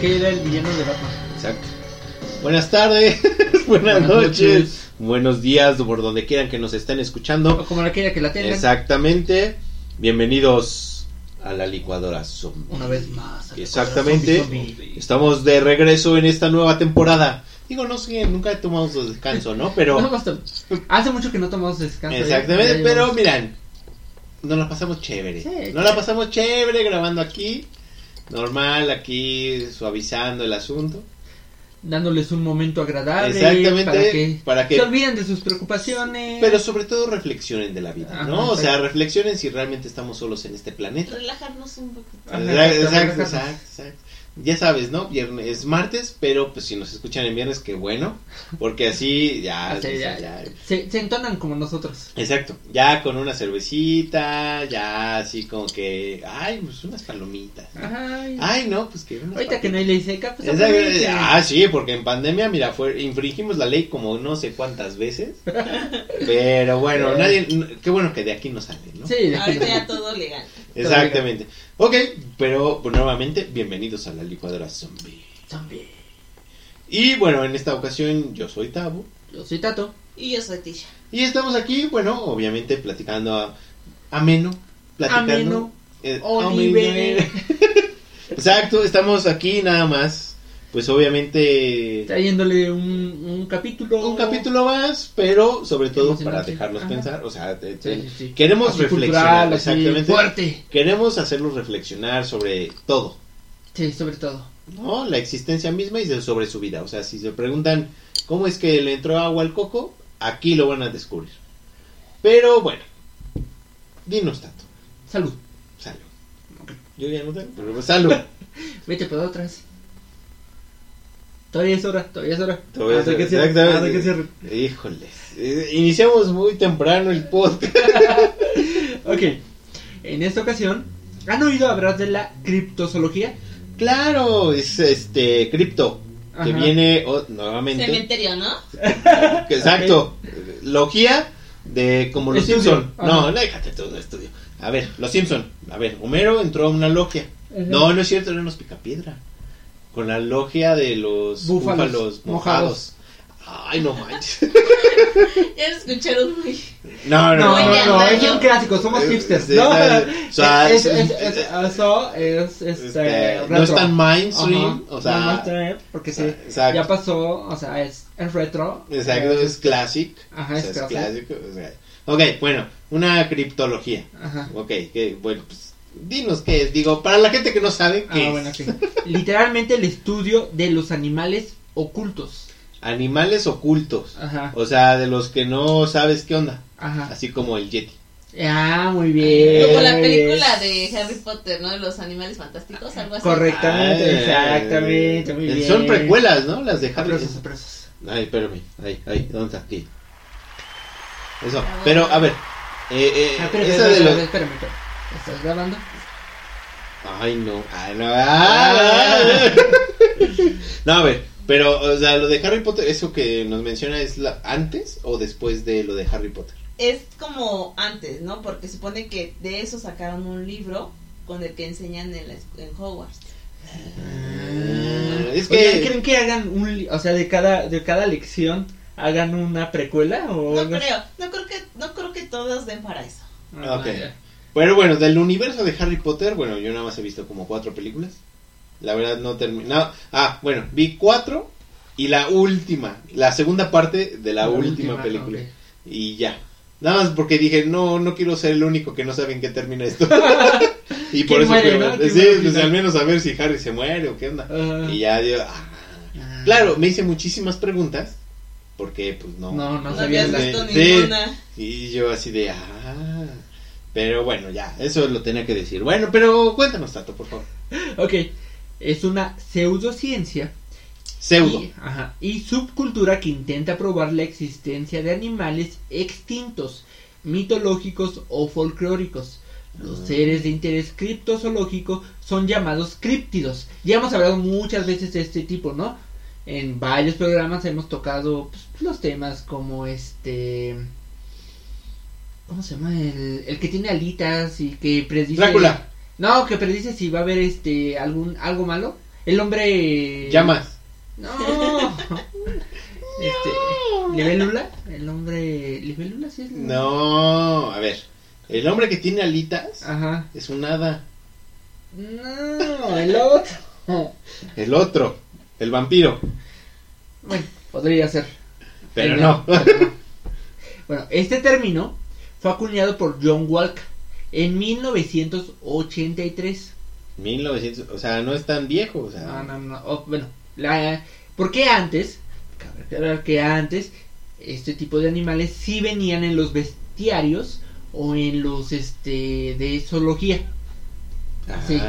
Que era el villano de Batman. Exacto. Buenas tardes, buenas, Buenas noches, noches. buenos días, por donde quieran que nos estén O escuchando. como la quiera que la tengan. Exactamente. Bienvenidos a la licuadora zombie. Una vez más. Exactamente. Zombie, zombie. Estamos de regreso en esta nueva temporada. Digo, no sé, nunca tomamos descanso, ¿no? Pero No. Hace mucho que no tomamos descanso. ya- Exactamente, ya pero llevamos- miran, nos la pasamos chévere. Sí, nos la pasamos chévere grabando aquí. Normal, aquí suavizando el asunto. Dándoles un momento agradable. Exactamente, Para que, para que- se olviden de sus preocupaciones. Pero sobre todo reflexionen de la vida, Ajá, ¿no? O sea, reflexionen si realmente estamos solos en este planeta. Relajarnos un poquito. Exacto, exacto, exacto, exacto. Ya sabes, ¿no? Viernes es martes, pero pues si nos escuchan en viernes, qué bueno, porque así ya, ya, ya- Se, se entonan como nosotros. Exacto, ya con una cervecita, ya así como que, ay, pues unas palomitas. ¿no? Ay, Ay, no, pues que unas ahorita que no hay ley seca, pues Exacto. Ah, sí, porque en pandemia, mira, fue, infringimos la ley como no sé cuántas veces. Pero bueno, nadie, qué bueno que de aquí no sale, ¿no? Sí, Ahorita ya todo legal. Exactamente. Ok, pero pues, nuevamente, bienvenidos a la licuadora zombie. Zombie. Y bueno, en esta ocasión yo soy Tabo. Yo soy Tato. Y yo soy Tisha. Y estamos aquí, bueno, obviamente platicando a, ameno. Platicando. Ameno. eh, Oliver. ameno. Exacto, estamos aquí nada más. Pues obviamente Trayéndole un, un capítulo. un capítulo más, pero sobre todo para dejarlos Ajá. pensar, o sea, te- te- Sí, sí, sí. queremos Así reflexionar, cultural, exactamente. Fuerte. Queremos hacerlos reflexionar sobre todo, Sí, sobre todo. ¿no? La existencia misma y sobre su vida. O sea, si se preguntan cómo es que le entró agua al coco, aquí lo van a descubrir. Pero bueno, dinos tanto. Salud. Salud. Yo ya no tengo, pero pues, salud. Vete por otras. Todavía es hora, todavía es hora. Todavía Hasta es- que cierre, exactamente. hasta que cierre. Híjoles. eh, Iniciamos muy temprano el podcast. Ok. En esta ocasión, ¿han oído hablar de la criptozoología? Claro, es este cripto que viene oh, nuevamente. Cementerio, ¿no? Exacto. Logía de como los. Simpson. Ajá. No, no déjate todo estudio. A ver, los Simpson. A ver, Homero entró a una logia. No, no es cierto, eran los picapiedra. Con la logia de los Búfalos búfalos, mojados. mojados. Ay, no manches. Ya lo escucharon muy. No, No, no, no, ¿no? es un clásico, somos hipsters. no, es, es- es, es- es- eso es, este, Este, no retro. es tan mainstream, o sea, no mainstream, porque sí, exacto. ya pasó, o sea, es, es retro. Exacto, es classic. Ajá, o es sea, es classic. clásico. o sea. Ok, bueno, una criptología. Ajá. Ok, que, bueno, pues dinos qué es. Digo, para la gente que no sabe qué Ah, es. bueno, sí. Literalmente el estudio de los animales ocultos. Animales ocultos. Ajá, O sea, de los que no sabes qué onda. ajá. Así como el Yeti. Ah, muy bien. Como la película de Harry Potter, ¿no? De los animales fantásticos, algo así. Correctamente, Ah, exactamente, muy eh, bien. Son precuelas, ¿no? Las de Harry. Aplausos. Ay, espérame. Ahí, ahí, ¿dónde está? Aquí. Eso. Ah, Pero, a ver. Eh, eh, Ah, espérame, esa espérame, de los... espérame. ¿Estás grabando? Ay, no. Ay, no. Ah. no, a ver. Pero, o sea, lo de Harry Potter, eso que nos menciona es la, antes o después de lo de Harry Potter. Es como antes, ¿no? Porque supone que de eso sacaron un libro con el que enseñan en, la en Hogwarts. Ah, es que. ¿creen que hagan un, o sea, de cada, de cada lección hagan una precuela o No creo, no creo que, no creo que todos den para eso. Ah, Ok. Pero bueno, del universo de Harry Potter, bueno, yo nada más he visto como cuatro películas. La verdad no terminé. no, ah, bueno, vi cuatro y la última, la segunda parte de la, La última, última, película. Y ya. Nada más porque dije, no, no quiero ser el único que no sabe en qué termina esto. y por ¿Quién eso muere, quiero no? ver. ¿Quién Sí, muere al pues al menos a ver si Harry se muere o qué onda. Y ya dio. ah. Ah. Claro, me hice muchísimas preguntas. Porque, pues no. No, no No sabía habías visto Sí. ninguna. Y yo así de, ah. Pero bueno, ya, eso lo tenía que decir. Bueno, pero cuéntanos, Tato, por favor. Ok, es una pseudociencia Pseudo. Y, ajá, y subcultura que intenta probar la existencia de animales extintos, mitológicos o folclóricos. Los Ah. seres de interés criptozoológico son llamados críptidos. Ya hemos hablado muchas veces de este tipo, ¿no? En varios programas hemos tocado pues, los temas como este... ¿Cómo se llama? El, el que tiene alitas y que predice... Drácula. No, que predice si va a haber este algún algo malo. El hombre... Llamas. No. Este, Libélula, el hombre Libélula sí es. No, a ver. El hombre que tiene alitas Ajá. es un hada. No, el otro. El otro, el vampiro. Bueno, podría ser. Pero El- no. pero no. Bueno, este término fue acuñado por John Walker en 1983. 1900, o sea, no es tan viejo, o sea. No, no, no. oh, bueno, la, ¿por qué antes? Que antes este tipo de animales sí venían en los bestiarios o en los este de zoología. Ah, sí.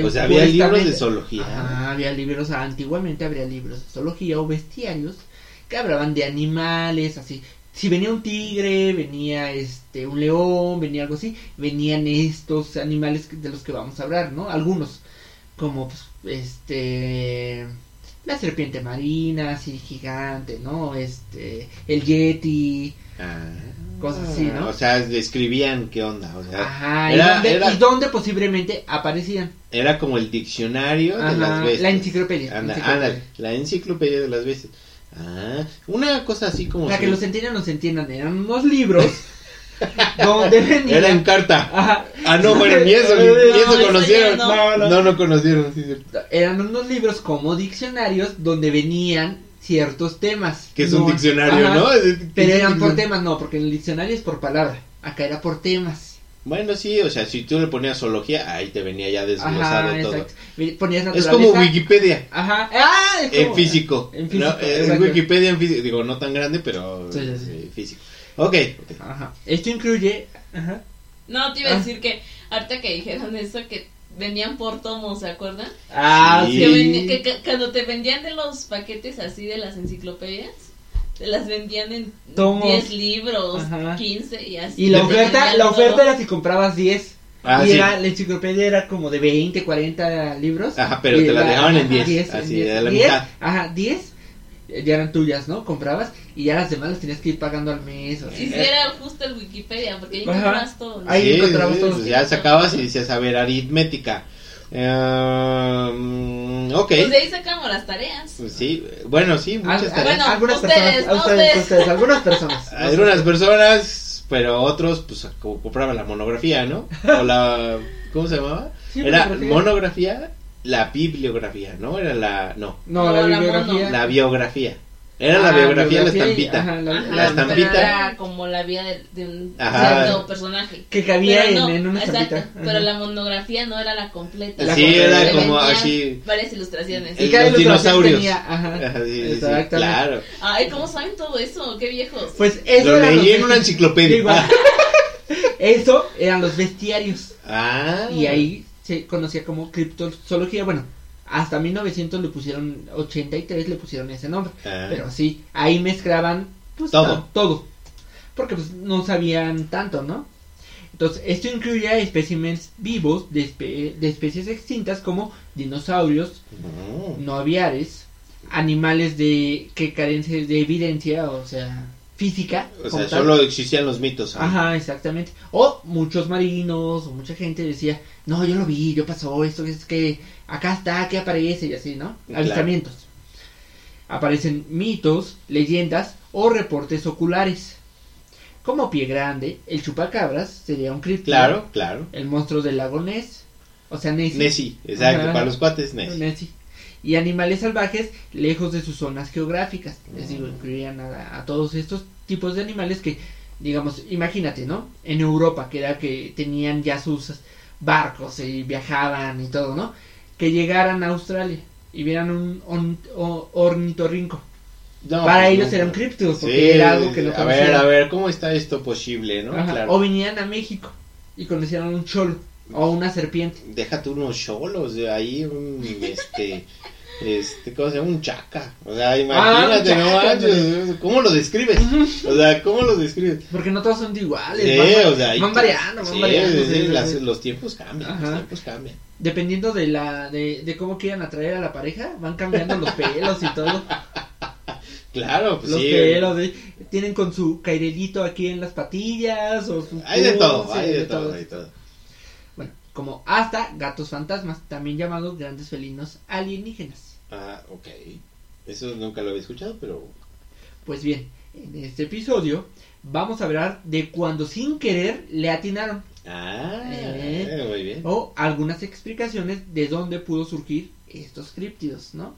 O sea, había libros de zoología. Ajá, había libros, antiguamente habría libros de zoología o bestiarios que hablaban de animales, así. Si venía un tigre, venía este un león, venía algo así, venían estos animales de los que vamos a hablar, ¿no? Algunos, como pues, este la serpiente marina, así gigante, ¿no? Este el yeti, Ah, Cosas así, ¿no? O sea, describían qué onda, o sea, ajá, y, dónde, era- y dónde posiblemente aparecían. era como el diccionario de las bestias. la enciclopedia, Anda, enciclopedia. ándale, la enciclopedia de las bestias. Ah, una cosa así como Para que si- los entiendan, nos entiendan, eran unos libros donde venían... era en carta. Ajá, Ah, no, bueno, ni eso, ni, No, ni eso eso conocieron. no. no, no conocieron. sí, cierto. eran unos libros como diccionarios donde venían ciertos temas. Que es un No, diccionario, ajá, ¿no? Pero eran por temas, no, porque en el diccionario es por palabra. Acá era por temas. Bueno, sí, o sea, si tú le ponías zoología, ahí te venía ya desglosado Ajá, todo. exacto. Ponías Es como Wikipedia. Ajá. Ah, es En físico. En físico, ¿no? Es exacto. Wikipedia en físico. Digo, no tan grande, pero Sí, sí, sí. eh, físico. Ok. ok. Ajá. Esto incluye. Ajá. No, te iba a Ah. decir que ahorita que dijeron eso, que vendían por tomos, ¿se acuerdan? Ah, Sí. sí. Que, vendi- que- que- cuando te vendían de los paquetes así de las enciclopedias, te las vendían en Tomos. 10 libros, Ajá. 15 y así. Y la oferta, la oferta era si comprabas 10. Ah, y sí. era, la enciclopedia era como de 20, 40 libros. Ajá, pero te la dejaban en ajá, 10, así, en de la 10, mitad. Ajá, 10 eh, ya eran tuyas, ¿no? Comprabas y ya las demás las tenías que ir pagando al mes. o si era justo el Wikipedia, porque ahí encontrabas todo. ¿no? Ahí Sí, encontramos sí, todo. pues ya sacabas y decías, a ver, aritmética. Mm, ok. Pues de ahí sacamos las tareas. Pues sí, bueno, sí, muchas Al- tareas. bueno, algunas ustedes, personas, no ustedes, ustedes. ustedes, algunas personas. Hay unas personas, pero otros, pues, co- compraban la monografía, ¿no? O la. ¿Cómo se llamaba? Sí, Era monografía. monografía, la bibliografía, ¿no? Era la. No, No, No, la la bibliografía. la biografía. Era la Ah, biografía, la biografía estampita. ajá, la- Ajá, la pero estampita. era como la vida de, de un Ajá. cierto personaje. Que cabía Pero no, en, en una exacto, estampita. Ajá. Pero la monografía no era la completa. La Sí, completa. era como así. Varias ilustraciones. Y el- cada los dinosaurios. tenía- ajá, Ajá, sí, exactamente. claro. Ay, ¿cómo saben todo eso? Qué viejos. Pues eso Lo leí en una enciclopedia. Eso eran los bestiarios. Ah. Y ahí se conocía como criptozoología. Bueno, hasta 1900 le pusieron, 83 le pusieron ese nombre. Ah. Pero sí, ahí mezclaban pues, Todo. todo. Porque pues no sabían tanto, ¿no? Entonces, esto incluye a especímenes vivos de, espe- de especies extintas como dinosaurios, Mm. no aviares, animales de que carecen de evidencia, o sea, física. O sea, tal. solo existían los mitos. Ajá, exactamente. O muchos marinos, o mucha gente decía, no, yo lo vi, yo pasó esto, es que acá está, que aparece, y así, ¿no? Claro. Avistamientos. Aparecen mitos, leyendas o reportes oculares. Como Pie Grande, el chupacabras sería un críptido. Claro, claro. El monstruo del lago Ness, o sea, Nessie. Nessie, exacto, para los cuates Nessie. Nessie. Y animales salvajes lejos de sus zonas geográficas. Les Mm. digo, incluían a, a todos estos tipos de animales que, digamos, imagínate, ¿no? En Europa, que era que tenían ya sus barcos y viajaban y todo, ¿no? Que llegaran a Australia y vieran un, un- o- ornitorrinco. No, Para pues, ellos no. eran criptidos, porque Sí, era algo que no A ver, conocían. a ver, ¿cómo está esto posible, no? Claro. O venían a México y conocieron un cholo o una serpiente. Déjate unos cholos de ahí, un, este, este, ¿cómo se llama? Un chaca. O sea, imagínate, Ah, un no manches, ¿cómo lo describes? O sea, ¿cómo lo describes? Porque no todos son iguales. Sí, van, o sea, van variando, van sí, variando. sí, sí, sí, las- sí. los tiempos cambian, Ajá. los tiempos cambian. Dependiendo de la de, de cómo quieran atraer a la pareja, van cambiando los pelos y todo. Claro, pues los sí. pelos, de- tienen con su cairelito aquí en las patillas o su Hay de todo, hay de todo, hay de todo. Como hasta gatos fantasmas, también llamados grandes felinos alienígenas. Ah, ok. Eso nunca lo había escuchado, pero Pues bien, en este episodio vamos a hablar de cuando sin querer le atinaron Ah, Eh. muy bien. o algunas explicaciones de dónde pudo surgir estos críptidos, ¿no?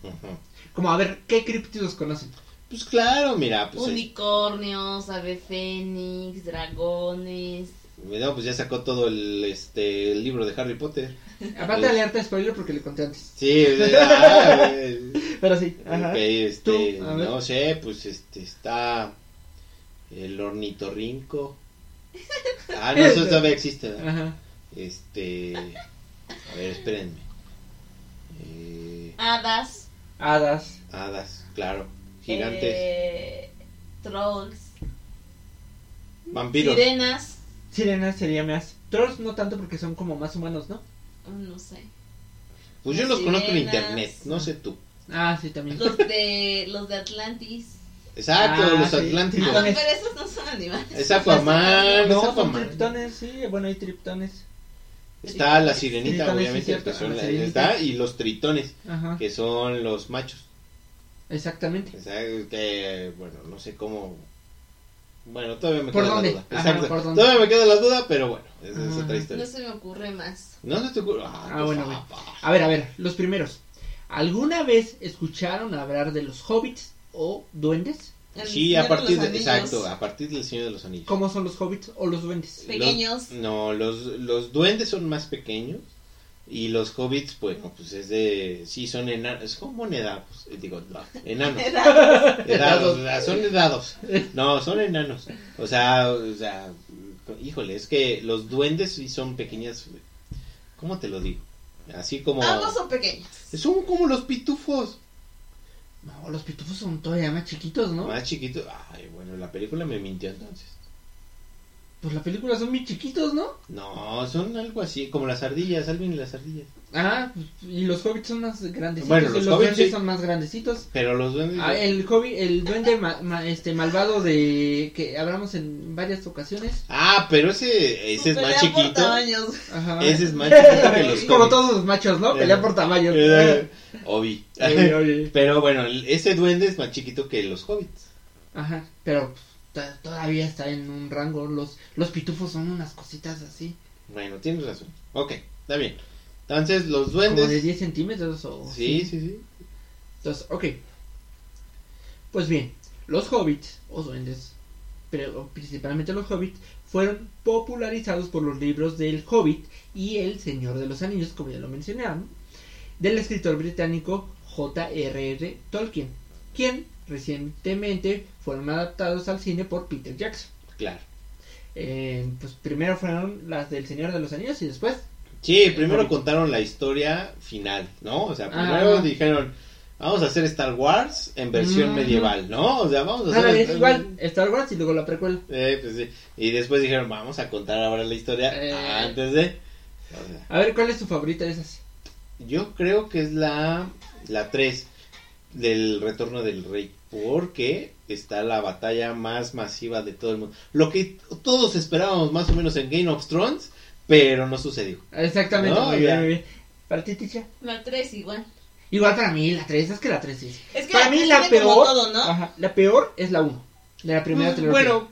Como a ver, ¿qué críptidos conocen? Pues claro, mira, pues, Unicornios, ave fénix, dragones. No, pues ya sacó todo el, este, el libro de Harry Potter. Aparte de harta spoiler porque le conté antes. Sí, eh, ah, eh, Pero sí, ajá. ok, este, no sé, pues este, está el ornitorrinco. Ah, no, eso todavía existe, ¿verdad? Ajá. Este, a ver, espérenme. Eh, Hadas. Hadas. hadas, claro, gigantes, eh, trolls. vampiros. Sirenas. Sirenas sería más. Trolls no tanto porque son como más humanos, ¿no? oh, No sé. Pues yo los conozco en internet, no sé tú. Ah, sí, también. Los de, los de Atlantis. Exacto, Ah, los sí. atlánticos. Ah, no, pero esos no son animales. Es Aquaman, No, es son triptones, sí. Bueno, hay triptones. Está la sirenita, Tritones, sí, obviamente, cierto, que son la la- sirenita. está, y los tritones, Ajá. que son los machos. Exactamente. O sea, que, bueno, no sé cómo. Bueno, todavía me ¿Por queda dónde? la duda. Ajá, Exacto. ¿por dónde? Todavía me queda la duda, pero bueno, es otra No historia. se me ocurre más. No se te ocurre. Ah, Ah, bueno, bueno. A ver, a ver, los primeros. ¿Alguna vez escucharon hablar de los hobbits o duendes? El Sí, Señor a partir los de, Anillos. exacto, a partir del Señor de los Anillos. ¿Cómo son los hobbits o los duendes? Pequeños. Los- no, los, los duendes son más pequeños y los hobbits, bueno, pues es de, sí, son enanos, es como enanos, eh, digo, no, enanos. Edados, son edados. No, son enanos. O sea, o sea, híjole, es que los duendes sí son pequeñas. ¿Cómo te lo digo? Así como. Ambos son pequeños. Son como los pitufos. No, los pitufos son todavía más chiquitos, ¿no? Más chiquitos. Ay, bueno, la película me mintió entonces. Pues la película son muy chiquitos, ¿no? No, son algo así, como las ardillas, Alvin y las ardillas. Ah, pues, y los hobbits son más grandecitos. Bueno, y los los hobbits duendes sí. son más grandecitos. Pero los duendes. Ah, el hobbit, el duende ma- ma- este malvado de que hablamos en varias ocasiones. Ah, pero ese, ese es Pelea más por chiquito. tamaños. Ajá. Ese es más chiquito que los Como hobbits. todos los machos, ¿no? Eh, Pelea por tamaño. Eh, Obi. Oye, oye. Pero bueno, ese duende es más chiquito que los hobbits. Ajá, pero pues, todavía está en un rango. Los, los pitufos son unas cositas así. Bueno, tienes razón. Ok, está bien. Entonces, los Como de duendes. 10 centímetros o... Sí, sí, sí. Entonces, ok. Pues bien, los hobbits, o duendes, pero principalmente los hobbits, fueron popularizados por los libros del Hobbit y El Señor de los Anillos, como ya lo mencionaron, del escritor británico J.R.R. Tolkien, quien recientemente fueron adaptados al cine por Peter Jackson. Claro. Eh, pues primero fueron las del Señor de los Anillos y después Sí, primero contaron la historia final, ¿no? O sea, Ah. primero dijeron, vamos a hacer Star Wars en versión medieval, ¿no? O sea, vamos a Ah, hacer... igual Star Wars y luego la precuela. Eh, pues sí. Y después dijeron, vamos a contar ahora la historia Eh. antes de... o sea, A ver, ¿cuál es tu favorita de esas? yo creo que es la, la 3 del Retorno del Rey, porque está la batalla más masiva de todo el mundo. Lo que todos esperábamos más o menos en Game of Thrones, pero no sucedió. Exactamente, No, muy bien, muy bien. ¿Para ti, Ticha? La 3 igual. Igual para mí, la 3, es que la 3 sí. Es que Para la mí la peor, todo, ¿no? ajá, la peor es la 1, de la primera Pues, trilogía. bueno,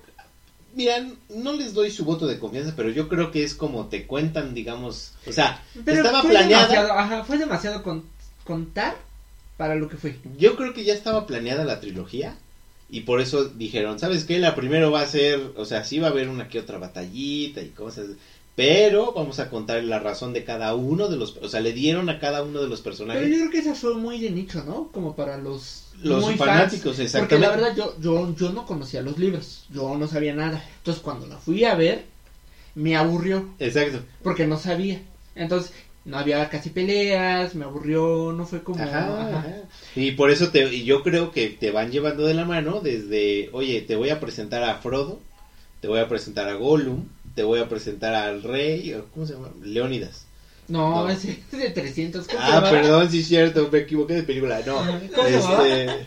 mira, no les doy su voto de confianza, pero yo creo que es como te cuentan, digamos, o sea, Pero estaba fue planeada. demasiado, ajá, fue demasiado con- contar para lo que fue. Yo creo que ya estaba planeada la trilogía y por eso dijeron, ¿sabes qué? La primero va a ser, o sea, sí va a haber una que otra batallita y cosas, pero vamos a contar la razón de cada uno de los, o sea, le dieron a cada uno de los Pero personajes yo creo que esa fue muy de nicho, ¿no? Como para los los muy fanáticos, fans. exactamente. Porque la verdad yo, yo, yo no conocía los libros, yo no sabía nada. Entonces cuando la fui a ver, me aburrió Exacto. porque no sabía. Entonces, no había casi peleas, me aburrió, no fue como... Ajá. Y por eso te, y yo creo que te van llevando de la mano desde, oye, te voy a presentar a Frodo, te voy a presentar a Gollum, te voy a presentar al rey, ¿cómo se llama? Leónidas. No, No. ese es de 300. ¿cómo se Ah, perdón, sí es cierto, me equivoqué de película. No, ¿Cómo este,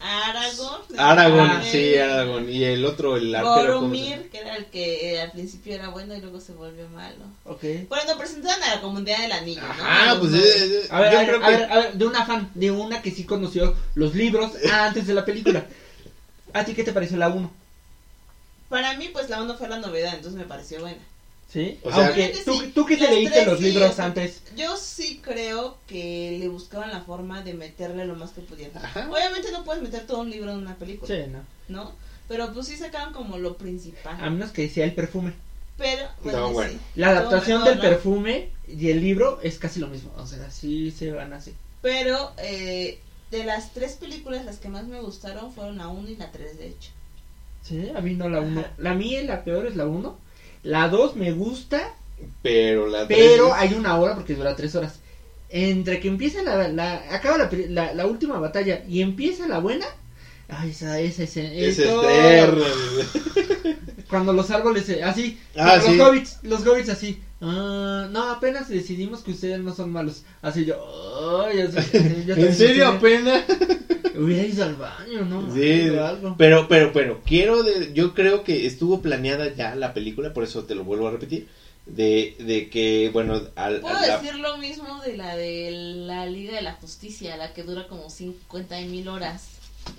Aragorn. Aragorn, Ah, sí, Aragorn. Y el otro, el arquero. Boromir, que era el que eh, al principio era bueno y luego se volvió malo. Ok. Cuando presentaron a la comunidad del anillo, ¿no? Ajá, Los pues eh, eh, A ver, yo a ver, creo a que... ver, a ver, de una fan, de una que sí conoció los libros antes de la película. ¿A ti qué te pareció la 1? Para mí, pues la 1 fue la novedad, entonces me pareció buena. ¿Sí? O sea- Aunque, ¿tú, sí. tú que te leíste tres los sí, libros sea, antes. Yo sí creo que le buscaban la forma de meterle lo más que pudieran. Ajá. Obviamente no puedes meter todo un libro en una película, Sí, no. ¿no? Pero pues sí sacaban como lo principal. A menos que decía el perfume. Pero, bueno, No, sí. bueno. La adaptación del mejor, ¿no? perfume y el libro es casi lo mismo. O sea, sí se van así. Pero eh, de las tres películas, las que más me gustaron fueron la 1 y la 3, de hecho. Sí, a mí no la 1. Ajá. La mía y la peor es la 1. La 2 me gusta, Pero la pero tres- hay una hora porque dura 3 horas. Entre que empieza la, la acaba la, la, la última batalla y empieza la buena, ay, esa, esa, esa, Es eso- eterno. Cuando los árboles, así, Ah, los sí. hobbits, los hobbits así, ah, no, apenas decidimos que ustedes no son malos. Así yo, ay, así, así, yo ¿En serio apenas? Hubiera ido al baño, ¿no? Sí, O algo. pero, pero, pero, quiero, de- yo creo que estuvo planeada ya la película, por eso te lo vuelvo a repetir, de, de que, bueno, al, Puedo al- la- decir lo mismo de la de la Liga de la Justicia, la que dura como 50 mil horas.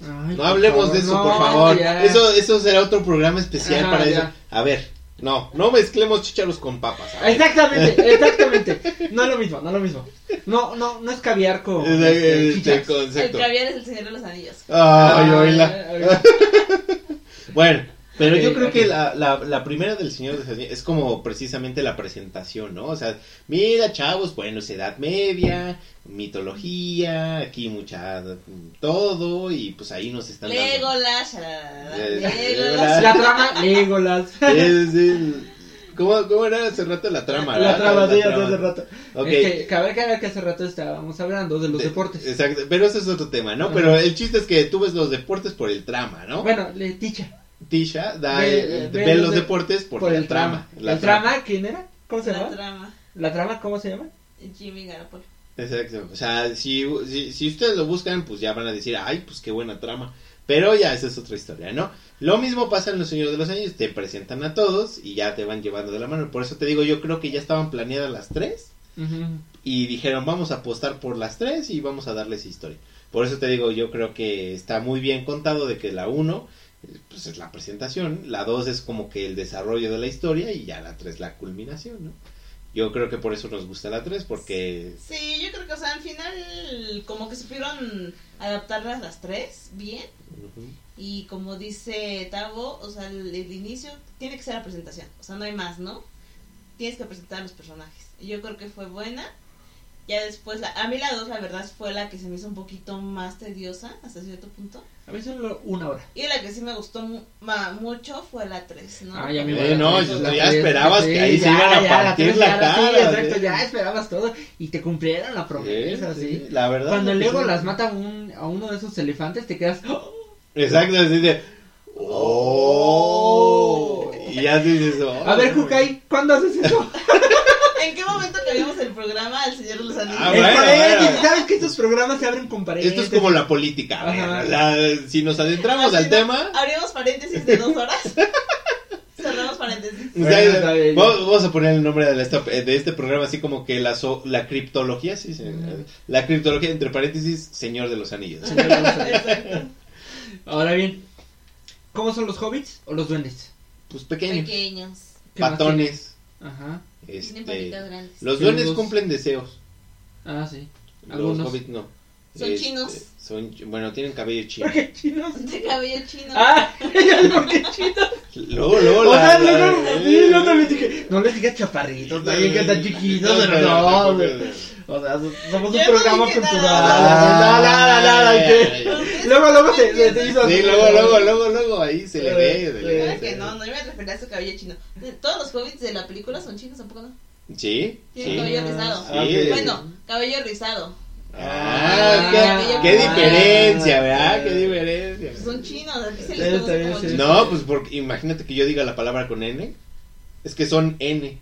Ay, no hablemos favor, de eso, no, por favor, ya. eso, eso será otro programa especial Ajá, para eso. A ver, no, no mezclemos chícharos con papas. Exactamente, exactamente. No es lo mismo, no es lo mismo. No, no, no es caviar con Es este, este. El caviar es el Señor de los Anillos. Ay, Ah, oíla. Bueno, pero yo creo que la, la, la primera del Señor de los Anillos es como precisamente la presentación, ¿no? O sea, mira, chavos, bueno, es Edad Media, mitología, aquí mucha, todo, y pues ahí nos están dando. Legolas, shalalala, Eh, Legolas. La trama, Legolas. Es el- ¿Cómo, ¿Cómo era hace rato la trama? La verdad? trama, sí, hace rato. Ok. Es que, cabe aclarar que hace rato estábamos hablando de los De- deportes. Exacto, pero ese es otro tema, ¿no? Ajá. Pero el chiste es que tú ves los deportes por el trama, ¿no? Bueno, Leticia. Tisha da Ve- ve ve los los de- deportes por, Por la el trama. La ¿El trama quién era? ¿Cómo se La llama? trama. ¿La trama cómo se llama? Jimmy Garapolo. Exacto. O sea, si, si, si ustedes lo buscan, pues ya van a decir, ay, pues qué buena trama. Pero ya, esa es otra historia, ¿no? Lo mismo pasa en Los Señores de los Años, te presentan a todos y ya te van llevando de la mano. Por eso te digo, yo creo que ya estaban planeadas las tres y dijeron, vamos a apostar por las tres y vamos a darles historia. Por eso te digo, yo creo que está muy bien contado de que la uno pues es la presentación, la dos es como que el desarrollo de la historia y ya la tres la culminación, ¿no? Yo creo que por eso nos gusta la tres, porque... Sí, yo creo que, o sea, al final, como que supieron adaptarlas las tres bien. ujú. Y como dice Tavo, o sea, el, el inicio tiene que ser la presentación. O sea, no hay más, ¿no? Tienes que presentar a los personajes. Yo creo que fue buena. Ya después, la, a mí la dos, la verdad, fue la que se me hizo un poquito más tediosa hasta cierto punto. A mí solo una hora. Y la que sí me gustó mu- ma- mucho fue la 3, ¿no? Ah, ya me Eh, no, la ya tres, esperabas sí, que ahí se ya, iban a ya, partir tres la ya, cara, Sí, exacto, sí. ya esperabas todo y te cumplieron la promesa, Sí, sí. sí, La verdad. Cuando que luego sí. las mata un, a uno de esos elefantes, te quedas. ¡oh! Exacto, así de... ¡Oh! Y ya dices... oh, A ver, Jukai, ¿cuándo haces eso? ¿En qué momento cambiamos el programa al Señor de los Anillos? Ah, bueno, paréntesis, bueno. ¿Sabes que estos programas se abren con Esto paréntesis? es como la política. Ajá. la- si nos adentramos al no- tema... Abrimos paréntesis de dos horas. Cerramos paréntesis. o sea, Bueno, está bien, ya. vamos, a poner el nombre de, este programa así como que la, so- la criptología, sí, sí, la criptología entre paréntesis, Señor de los Anillos. Señor de los Anillos. Exacto. Ahora bien, ¿cómo son los hobbits o los duendes? Pues pequeños, Pequeños. ¿Qué más patones. Ajá. Tienen Este, patitas grandes. los duendes cumplen deseos. Ah, sí. Los hobbits no. Son Este, chinos. Son, bueno, tienen cabello chino. ¿Por qué chinos? De cabello chino. Ah, ¿por qué chinos? Luego, luego, O la- sea, la- luego, sí, yo también dije, no les digas chaparritos, también que están chiquitos, No, pero no. O sea, somos un programa cultural. Luego, luego se, se, hizo Sí, luego, luego, luego, luego, ahí se le ve. que no, no iba a referir a su cabello chino. Todos los hobbits de la película son chinos, tampoco no. Sí, Tienen cabello rizado. Sí. Bueno, cabello rizado. Ah, Ah, qué, qué ah, diferencia, ¿verdad? ah, Qué diferencia. Son chinos, aquí se les conoce como chinos. No, pues porque imagínate que yo diga la palabra con N. Es que son N.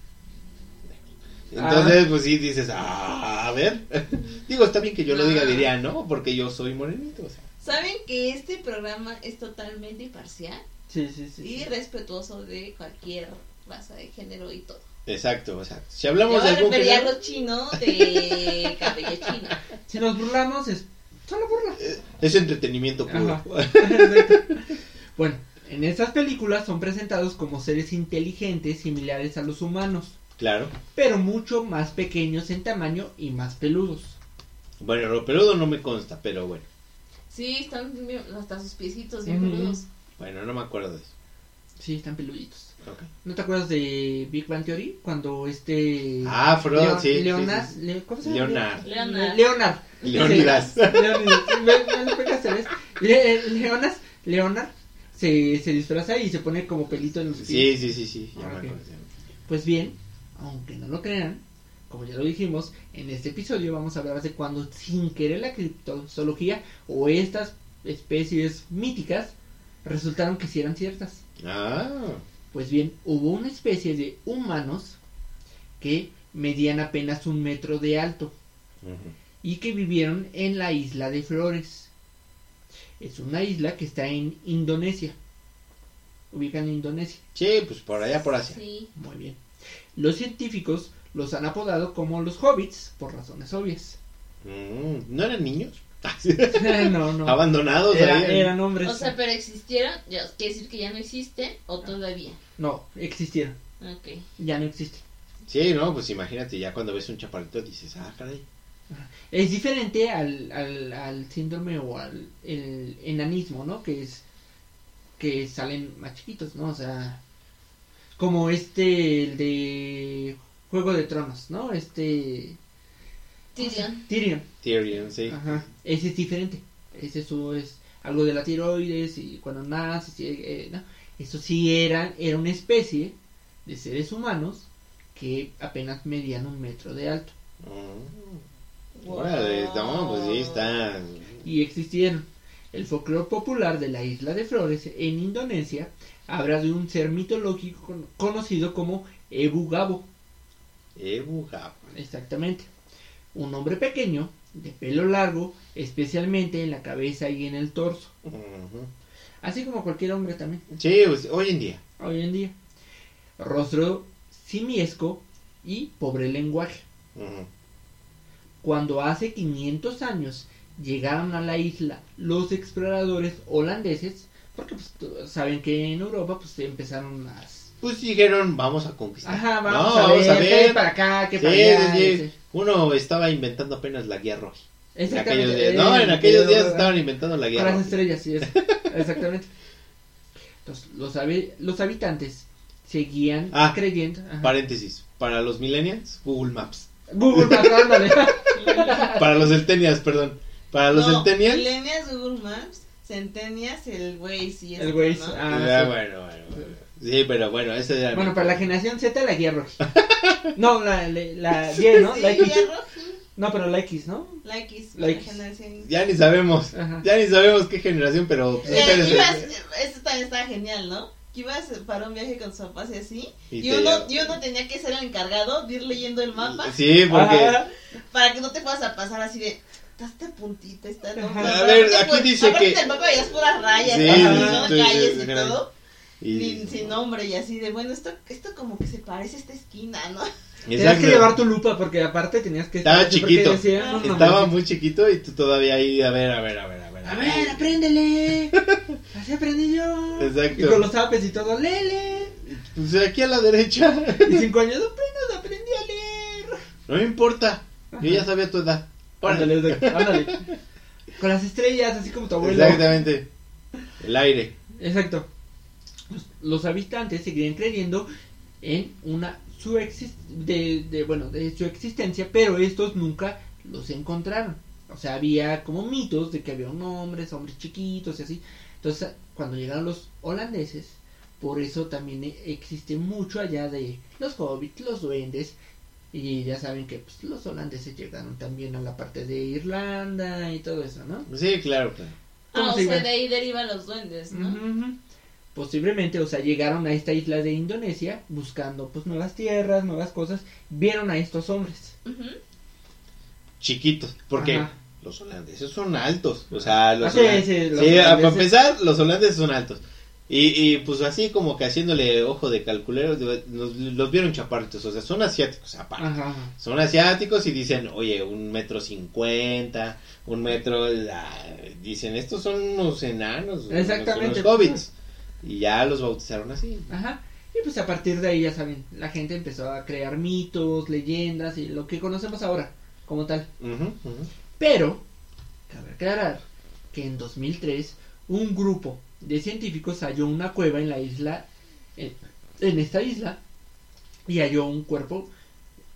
Entonces, pues sí dices, ah, a ver. Digo, está bien que yo lo diga, Ah. diría, no, porque yo soy morenito. O sea. ¿Saben que este programa es totalmente imparcial Sí, sí, sí. y respetuoso de cualquier raza de género y todo? Exacto, o sea, si Yo hablamos de algún refería a género, los chinos de cabello chino. Si nos burlamos es solo burla. es entretenimiento puro. Bueno, en estas películas son presentados como seres inteligentes similares a los humanos, Claro. pero mucho más pequeños en tamaño y más peludos. Bueno, lo peludo no me consta, pero bueno. Sí, están hasta sus piecitos bien peludos. Bueno, no me acuerdo de eso. Sí, están peluditos. ¿No te acuerdas de Big Bang Theory? Cuando este... Ah, Frodo, Leon- sí, sí, Leonard, sí, Le- ¿cómo se llama? Leonard. Leonard. Leonard. Leonidas. Sí, Leonidas. Le- Leonas, Leonard se, se disfraza y se pone como pelito en los pies. Sí, sí, sí, sí, ya Ah, me. Pues bien, aunque no lo crean, como ya lo dijimos, en este episodio vamos a hablar de cuando sin querer la criptozoología o estas especies míticas resultaron que sí eran ciertas. Ah, Pues bien, hubo una especie de humanos que medían apenas un metro de alto y que vivieron en la isla de Flores. Es una isla que está en Indonesia. Ubican en Indonesia. sí, pues por allá, por Asia. Sí. Muy bien. Los científicos los han apodado como los hobbits por razones obvias. Mm, ¿No eran niños? no, no. Abandonados Era- eran hombres. O sea, pero existieron, ya, quiere decir que ya no existen o todavía. No, existieron. Ok. Ya no existen. Sí, no, pues imagínate, ya cuando ves un chaparrito dices, ah, caray. Es diferente al, al, al síndrome o al el enanismo, ¿no? Que es que salen más chiquitos, ¿no? O sea, como este, el de Juego de Tronos, ¿no? Este... Tyrion. Tyrion. Tyrion, sí. Ajá. Ese es diferente. Ese eso es algo de la tiroides y cuando nace, sí, eh, no. Eso sí era, era una especie de seres humanos que apenas medían un metro de alto. Mm. Órale, no, pues sí, está. y existieron. El folclore popular de la isla de Flores en Indonesia habla de un ser mitológico con- conocido como Ebu Gabo, Ebu Gabo. exactamente. Un hombre pequeño, de pelo largo, especialmente en la cabeza y en el torso, así como cualquier hombre también, Sí, pues, hoy en día. hoy en día. Rostro simiesco y pobre lenguaje. Cuando hace 500 años llegaron a la isla los exploradores holandeses, porque pues, saben que en Europa pues empezaron las... Pues dijeron, vamos a conquistar. Ajá, vamos, No, a, ver, vamos a ver. para acá, qué Sí, para allá. sí, sí. Uno estaba inventando apenas la guía roja. En Exactamente, aquellos días. eh, No, en aquellos días ¿verdad? estaban inventando la guía las roja. estrellas, sí, es. exactamente. Entonces, los, habi- los habitantes seguían Ah, creyendo... ajá. Paréntesis. Para los millennials, Google Maps. Google Maps, ándale. Para los centennials, perdón. Para los no, centennials. Millennials, Google Maps, Centennials, el Waze y eso. El Waze, ¿no? ah. Ah, sí. bueno, bueno, bueno. Sí, pero bueno, ese era. bueno, para la generación Z, la guía roja. No, la, la, la Y, ¿no? Sí, La X. ya No, pero la X, ¿no? la X, La la X. generación. Ya ni sabemos. Ajá. Ya ni sabemos qué generación, pero. Eh, espérense. ibas, esto también estaba genial, ¿no? Que ibas para un viaje con sus papás y así. Y Y, uno, y uno tenía que ser el encargado de ir leyendo el mapa Sí, porque. Ajá. para que no te puedas a pasar así de. Está puntita, está no, no, A no, ver, aparte, aquí pues, dice aparte que- del mapa veías puras rayas, Sí, ¿no? sí, ¿no? sí, calles sí, y todo. Y- Sin, sin nombre y así de, bueno, esto, esto como que se parece a esta esquina, ¿no? Tenías que llevar tu lupa porque aparte tenías que Estaba chiquito. decían unos Estaba nombres. muy chiquito y tú todavía ahí, a ver, a ver, a ver, a ver. A ver, apréndele. Así aprendí yo. Exacto. Y con los apes y todo, lele. Pues aquí a la derecha. Y cinco años, apenas aprendí a leer. No me importa. Yo ya sabía tu edad. Ándale, ándale. Con las estrellas, así como tu abuelo. Exactamente. El aire. Exacto. Los, los habitantes seguían creyendo en una su exis- de, de, bueno, de su existencia, pero estos nunca los encontraron. O sea, había como mitos de que había un hombres, hombres chiquitos y así. Entonces, cuando llegaron los holandeses, por eso también existe mucho allá de los hobbits, los duendes. Y ya saben que pues, los holandeses llegaron también a la parte de Irlanda y todo eso, ¿no? Sí, claro, claro. ¿Cómo Ah, o se sea, llama? de ahí derivan los duendes, ¿no? Posiblemente, o sea, llegaron a esta isla de Indonesia buscando pues nuevas tierras, nuevas cosas, vieron a estos hombres. Chiquitos. Porque Ajá. los holandeses son altos. O sea, los Ah, sí, holan- sí, los Sí, a- para holandeses- empezar, los holandeses son altos. Y, y pues así como que haciéndole ojo de calculero, los vieron chaparritos. O sea, son asiáticos aparte. Ajá. Son asiáticos y dicen, oye, un metro cincuenta, un metro... ah, dicen, estos son unos enanos. Exactamente. Unos hobbits. Y ya los bautizaron así. Ajá. Y pues a partir de ahí, ya saben, la gente empezó a crear mitos, leyendas y lo que conocemos ahora como tal. Pero, cabe aclarar que en 2003 un grupo de científicos halló una cueva en la isla, en, en esta isla, y halló un cuerpo,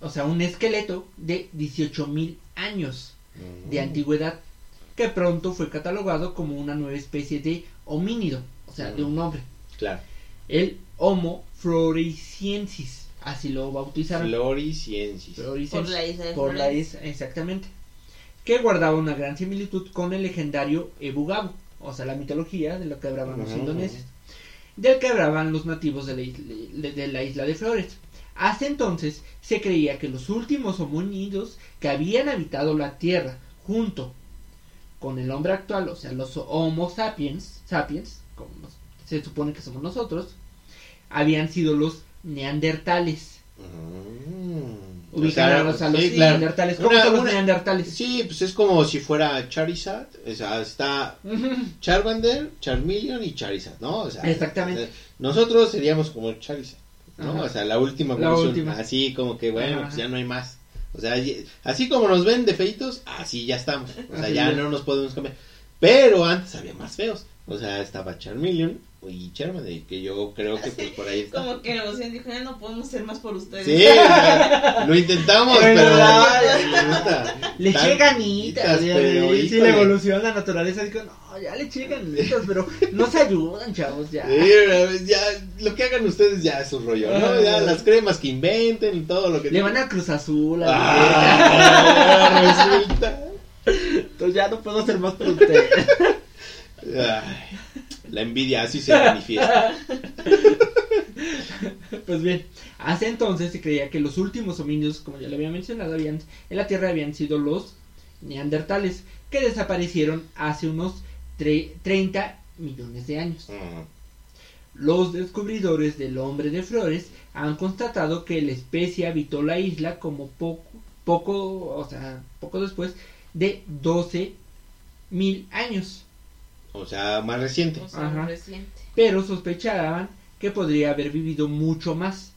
o sea, un esqueleto de 18.000 años de Mm. antigüedad, que pronto fue catalogado como una nueva especie de homínido, o sea, de un hombre, Claro. el Homo floresiensis, así lo bautizaron. Floriciensis. Floresiensis. Por la isla de Por la isla, exactamente. Que guardaba una gran similitud con el legendario Ebugabu, o sea, la mitología de lo que hablaban los Ujú. indoneses, del que hablaban los nativos de la, isla, de la isla de Flores. Hasta entonces se creía que los últimos homínidos que habían habitado la Tierra junto con el hombre actual, o sea, los Homo sapiens, sapiens, como se supone que somos nosotros, habían sido los neandertales. Mm. O sea, a los, a los sí, claro. neandertales. ¿Cómo Una- son los una- neandertales? Sí, pues es como si fuera Charizard. O sea, está. Charmander, Charmeleon y Charizard, ¿no? O sea, Exactamente. nosotros seríamos como Charizard, ¿no? Ajá. O sea, la última La evolución. última. Así como que, bueno, Ajá. pues ya no hay más. O sea, así como nos ven de feitos, así ya estamos. O sea, Así ya no nos podemos cambiar. Pero antes había más feos. O sea, estaba Charmeleon y Charmander, que yo creo que pues por ahí está. Como que emoción dijo, ya no podemos ser más por ustedes. Sí, lo intentamos, pero. Le eché ganitas, pero, sí, híjole. la evolución, la naturaleza dijo, no, ya le eché ganitas, pero no se ayudan, chavos, ya. Sí, ya, lo que hagan ustedes ya es su rollo, ¿no? Ah. Ya las cremas que inventen y todo lo que Le van a Cruz Azul, a Ah, resulta. entonces ya no puedo hacer más por ustedes. Ay, la envidia así se manifiesta. Pues bien, hace entonces se creía que los últimos homínidos, como ya lo había mencionado, habían, en la Tierra habían sido los neandertales, que desaparecieron hace unos tre- 30 millones de años. Los descubridores del hombre de flores han constatado que la especie habitó la isla como poco, poco, o sea, poco después de 12 mil años, O sea, más reciente. O sea, Ajá. reciente. pero sospechaban que podría haber vivido mucho más,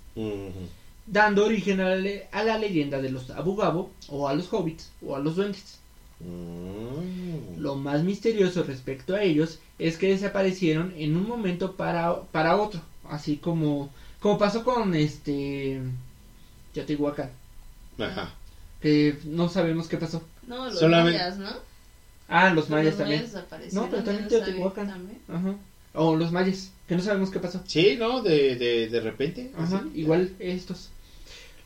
dando origen a la, le- a la leyenda de los abugabo o a los hobbits o a los duendes. Mm. Lo más misterioso respecto a ellos es que desaparecieron en un momento para, para otro, así como, como pasó con este Teotihuacán, Ajá. que no sabemos qué pasó. No, los Solamente- ¿no? Ah, los mayas también. desaparecieron, No, pero también Teotihuacán. Ajá. O los mayas, que no sabemos qué pasó. Sí, ¿no? De, de, de repente. Ajá, así. igual estos.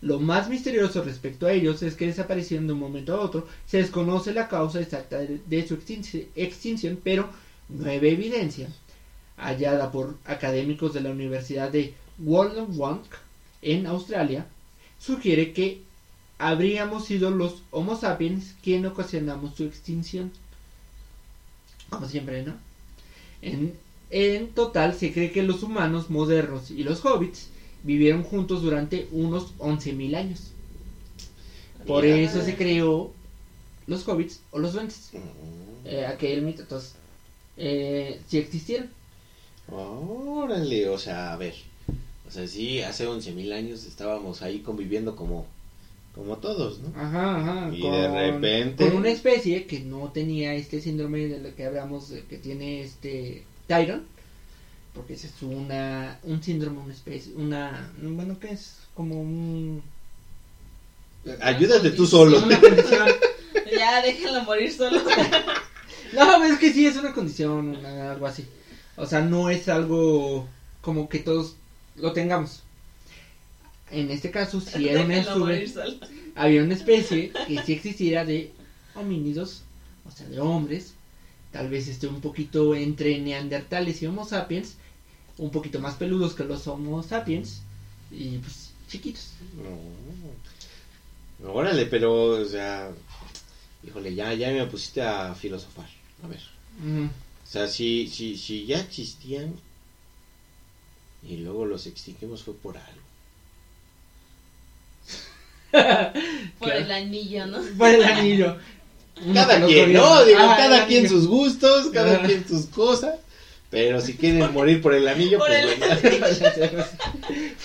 Lo más misterioso respecto a ellos es que desaparecieron de un momento a otro. Se desconoce la causa exacta de, de su extinci- extinción, pero nueva evidencia, hallada por académicos de la Universidad de Wollongong en Australia, sugiere que habríamos sido los Homo sapiens quien ocasionamos su extinción. Como siempre, ¿no? En, en total se cree que los humanos modernos y los hobbits vivieron juntos durante unos 11.000 años. Por Mira. eso se creó los hobbits o los duendes. Mm. Eh, aquel mito, entonces, eh, si existieron. Órale, o sea, a ver. O sea, sí, hace 11.000 años estábamos ahí conviviendo como, como todos, ¿no? Ajá, ajá. Y de repente- Con una especie que no tenía este síndrome de lo que hablamos, de que tiene este Tyron. porque ese es una un síndrome, una especie, una bueno, ¿qué es? Como un Ayúdate tú solo. una condición. Ya, déjenlo morir solo. No, es que sí es una condición, una- algo así. O sea, no es algo como que todos lo tengamos. En este caso, si era una solo. había una especie que sí existiera de homínidos, o sea, de hombres, tal vez esté un poquito entre neandertales y homo sapiens, un poquito más peludos que los homo sapiens, y pues chiquitos. No. Órale, pero, o sea, híjole, ya, ya me pusiste a filosofar. A ver. Mm, O sea, si, si, si ya existían y luego los extinguimos fue por algo. Por Claro. el anillo, ¿no? Por el anillo. Cada quien. ¿no? Digo, Ah, cada quien anillo. sus gustos, cada quien sus cosas. Pero si quieren morir por el anillo, Por pues el bueno.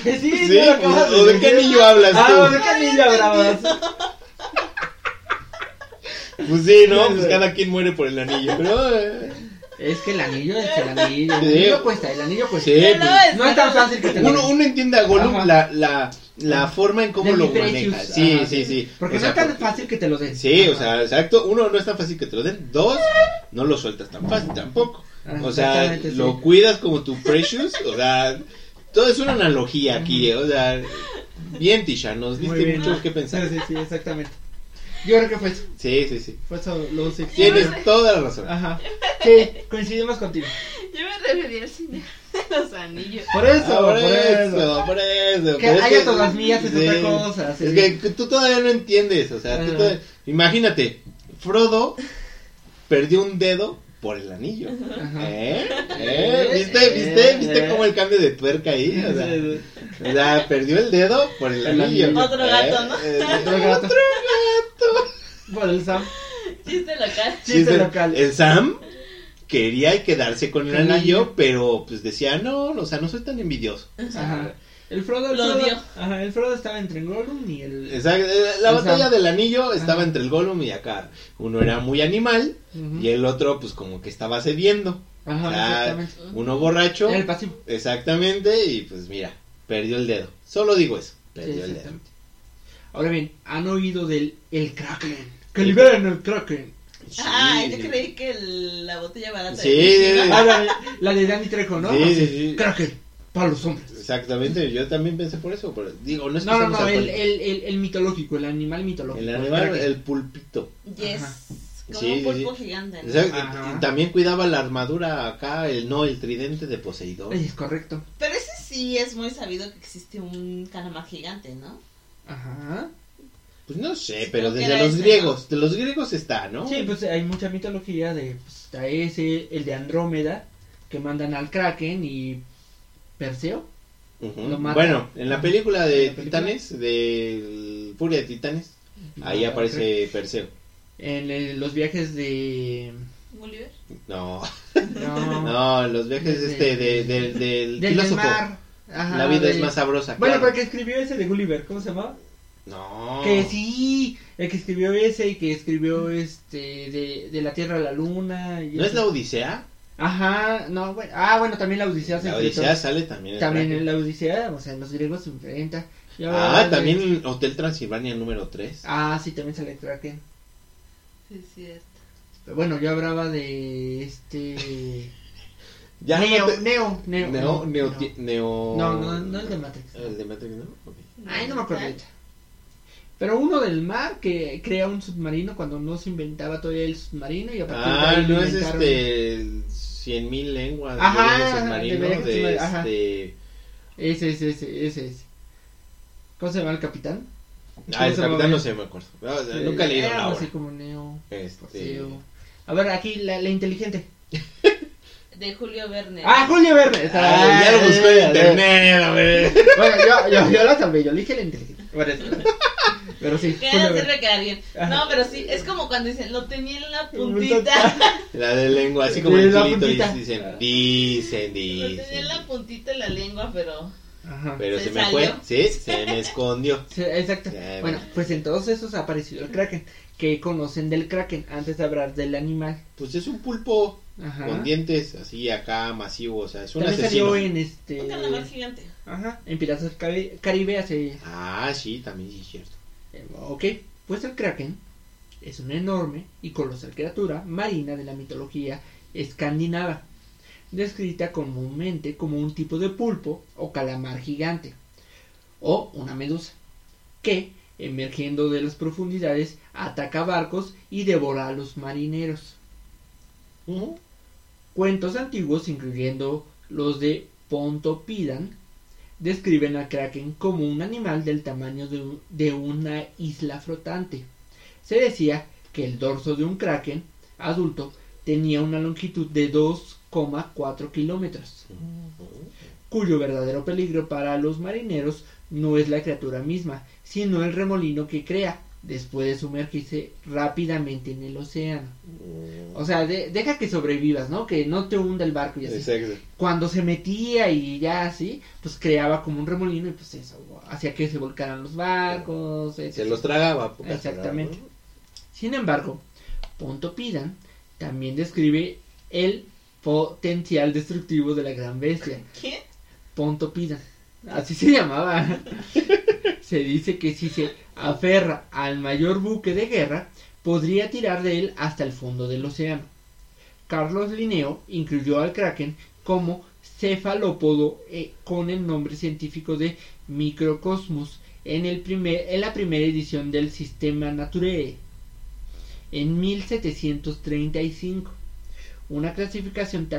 Pues sí, Sí, no pues, ¿o de qué anillo hablas tú? Ah, ¿de qué anillo hablabas? Pues sí, ¿no? Pues cada quien muere por el anillo. Pero, eh, Es que el anillo es el anillo. El Sí. anillo cuesta, el anillo cuesta. Sí, pues, No es tan fácil que te lo uno, uno entiende a Gollum la, la forma en cómo De lo mi precious, maneja. Sí, sí, sí. Porque O sea, no es tan porque- fácil que te lo den. Sí, o sea, exacto. Uno, no es tan fácil que te lo den. Dos, no lo sueltas tan fácil tampoco. Ajá, O sea, sí. lo cuidas como tu precious. O sea, todo es una analogía aquí. O sea, bien, Tisha, nos diste bien. mucho que pensar. Sí, sí, sí, exactamente. Yo creo que fue eso. Sí, sí, sí. Fue eso los ex- Tienes toda la razón. Ajá. Sí, coincidimos contigo. Yo me refería al cine los anillos. Por eso, Ah, por, eso. por eso. Que haya todas mías es sí. otra cosa. sí. Es que, tú todavía no entiendes, o sea, tú todavía- imagínate, Frodo perdió un dedo por el anillo. Ajá. ¿Eh? ¿Eh? ¿Viste? ¿Viste? ¿Viste cómo el cambio de tuerca ahí? O sea, Sí, o sea, perdió el dedo por el El anillo. Otro gato, ¿no? Eh, Otro gato. Por el Sam. Chiste local. Chiste Chiste- local. El Sam quería quedarse con el el anillo, anillo. pero pues decía, no, o sea, no soy tan envidioso. O sea, Ajá. El Frodo, el Lo Frodo- odió. Ajá, el Frodo estaba entre Gollum y el. Exacto, eh, La El batalla Sam. del anillo estaba Ajá. entre el Gollum y acá. Uno era muy animal y el otro pues como que estaba cediendo. Ajá, O sea, exactamente. uno borracho. Era el pasivo. Exactamente, y pues mira, perdió el dedo. Solo digo eso, Sí, perdió el dedo. Ahora bien, ¿han oído del el Kraken? Que liberen el Kraken. Sí, Ah, yo creí que el- la botella barata. Sí, de. Ah, la, la de Danny Trejo, ¿no? Sí, sí, sí. Kraken, para los hombres. Exactamente, yo también pensé por eso. pero digo, no es que No, no, el, alcohólicos. el, el, el mitológico, el animal mitológico. El animal, el pulpito. Yes. Ajá. Como Sí, un pulpo sí. gigante. ¿no? Exacto, y también cuidaba la armadura acá, el no, el tridente de Poseidón. Es correcto. Pero ese sí es muy sabido que existe un calamar gigante, ¿no? Ajá. Pues no sé, Sí, pero creo desde los griegos, de los griegos está, ¿no? Sí, pues hay mucha mitología de pues, está ese, el de Andrómeda, que mandan al Kraken y Perseo. Lo mata. Bueno, en la película ¿En de la película? Titanes, de Furia de Titanes, ahí No, aparece Perseo. En el- los viajes de. Gulliver. No, No. no, los viajes De- este de, de- del del filósofo. mar. Ajá, la vida de- es más sabrosa. Bueno, claro. el que escribió ese de Gulliver, ¿cómo se llamaba? No. Que sí, el que escribió ese y que escribió este de, de la Tierra a la Luna. Y ¿No es la Odisea? Ajá, no, bueno. Ah, bueno, también la Odisea se La enfrentó. Odisea sale también en También en la Odisea, o sea, en los griegos se enfrenta. Y ahora Ah, también Hotel Transilvania número 3. Ah, sí, también sale Kraken. Sí, es cierto. Pero bueno, yo hablaba de este. Ya Neo, no te- Neo, Neo. Neo, no, Neo, no. ti- Neo- No, no, no el de Matrix. El de Matrix, ¿no? Ok. Ay, no me acuerdo. Pero uno del mar que crea un submarino cuando no se inventaba todavía el submarino y a partir de Ah, ahí lo no es inventaron. este. Cien mil lenguas. Ajá, de de submarinos viajes de este. Ese, ese, ese, ese, ese. ¿Cómo se llama el capitán? Ah, el capitán no sé, me acuerdo. No, o sea, Sí, nunca algo obra. así como Neo. Este. Paseo. A ver, aquí la, la inteligente. De Julio Verne. Ah, Julio Verne. Ah, ya lo buscó en internet, a ver. Bueno, yo, yo, yo la salvé, yo dije la inteligente. Por eso. Pero sí, Que Julio no Verne. sirve quedar bien. No, pero sí, es como cuando dicen, lo tenía en la puntita. La de lengua, así como el clítoris, puntita. dicen, dicen, Lo tenía en dicen. la puntita de la lengua, pero... Ajá. Pero se, Se me salió. fue, sí, se me escondió. Sí, exacto. Ya, Bueno, pues en todos esos ha aparecido el Kraken. ¿Qué conocen del Kraken antes de hablar del animal? Pues es un pulpo. Ajá. con dientes así acá masivos, o sea, es un También asesino. salió en este. Un calamar gigante. Ajá, en Piratas del Cari- Caribe hace. Ah, sí, también sí es cierto. Eh, Ok, pues el Kraken es una enorme y colosal criatura marina de la mitología escandinava, descrita comúnmente como un tipo de pulpo o calamar gigante, o una medusa, que, emergiendo de las profundidades, ataca barcos y devora a los marineros. Cuentos antiguos, incluyendo los de Pontopidan, describen al kraken como un animal del tamaño de, de una isla flotante. Se decía que el dorso de un kraken adulto tenía una longitud de 2,4 kilómetros, cuyo verdadero peligro para los marineros no es la criatura misma, sino el remolino que crea después de sumergirse rápidamente en el océano. O sea, de- deja que sobrevivas, ¿no? Que no te hunda el barco y así. Exacto. Cuando se metía y ya así, pues creaba como un remolino y pues eso, hacía que se volcaran los barcos. Se etcétera. los tragaba. Exactamente. Sin embargo, Ponto Pidan también describe el potencial destructivo de la gran bestia. ¿Quién? Ponto Pidan. Así se llamaba. se dice que si se aferra al mayor buque de guerra, podría tirar de él hasta el fondo del océano. Carlos Linneo incluyó al kraken como cefalópodo eh, con el nombre científico de Microcosmos en, el primer, en la primera edición del Sistema Naturae en 1735, una clasificación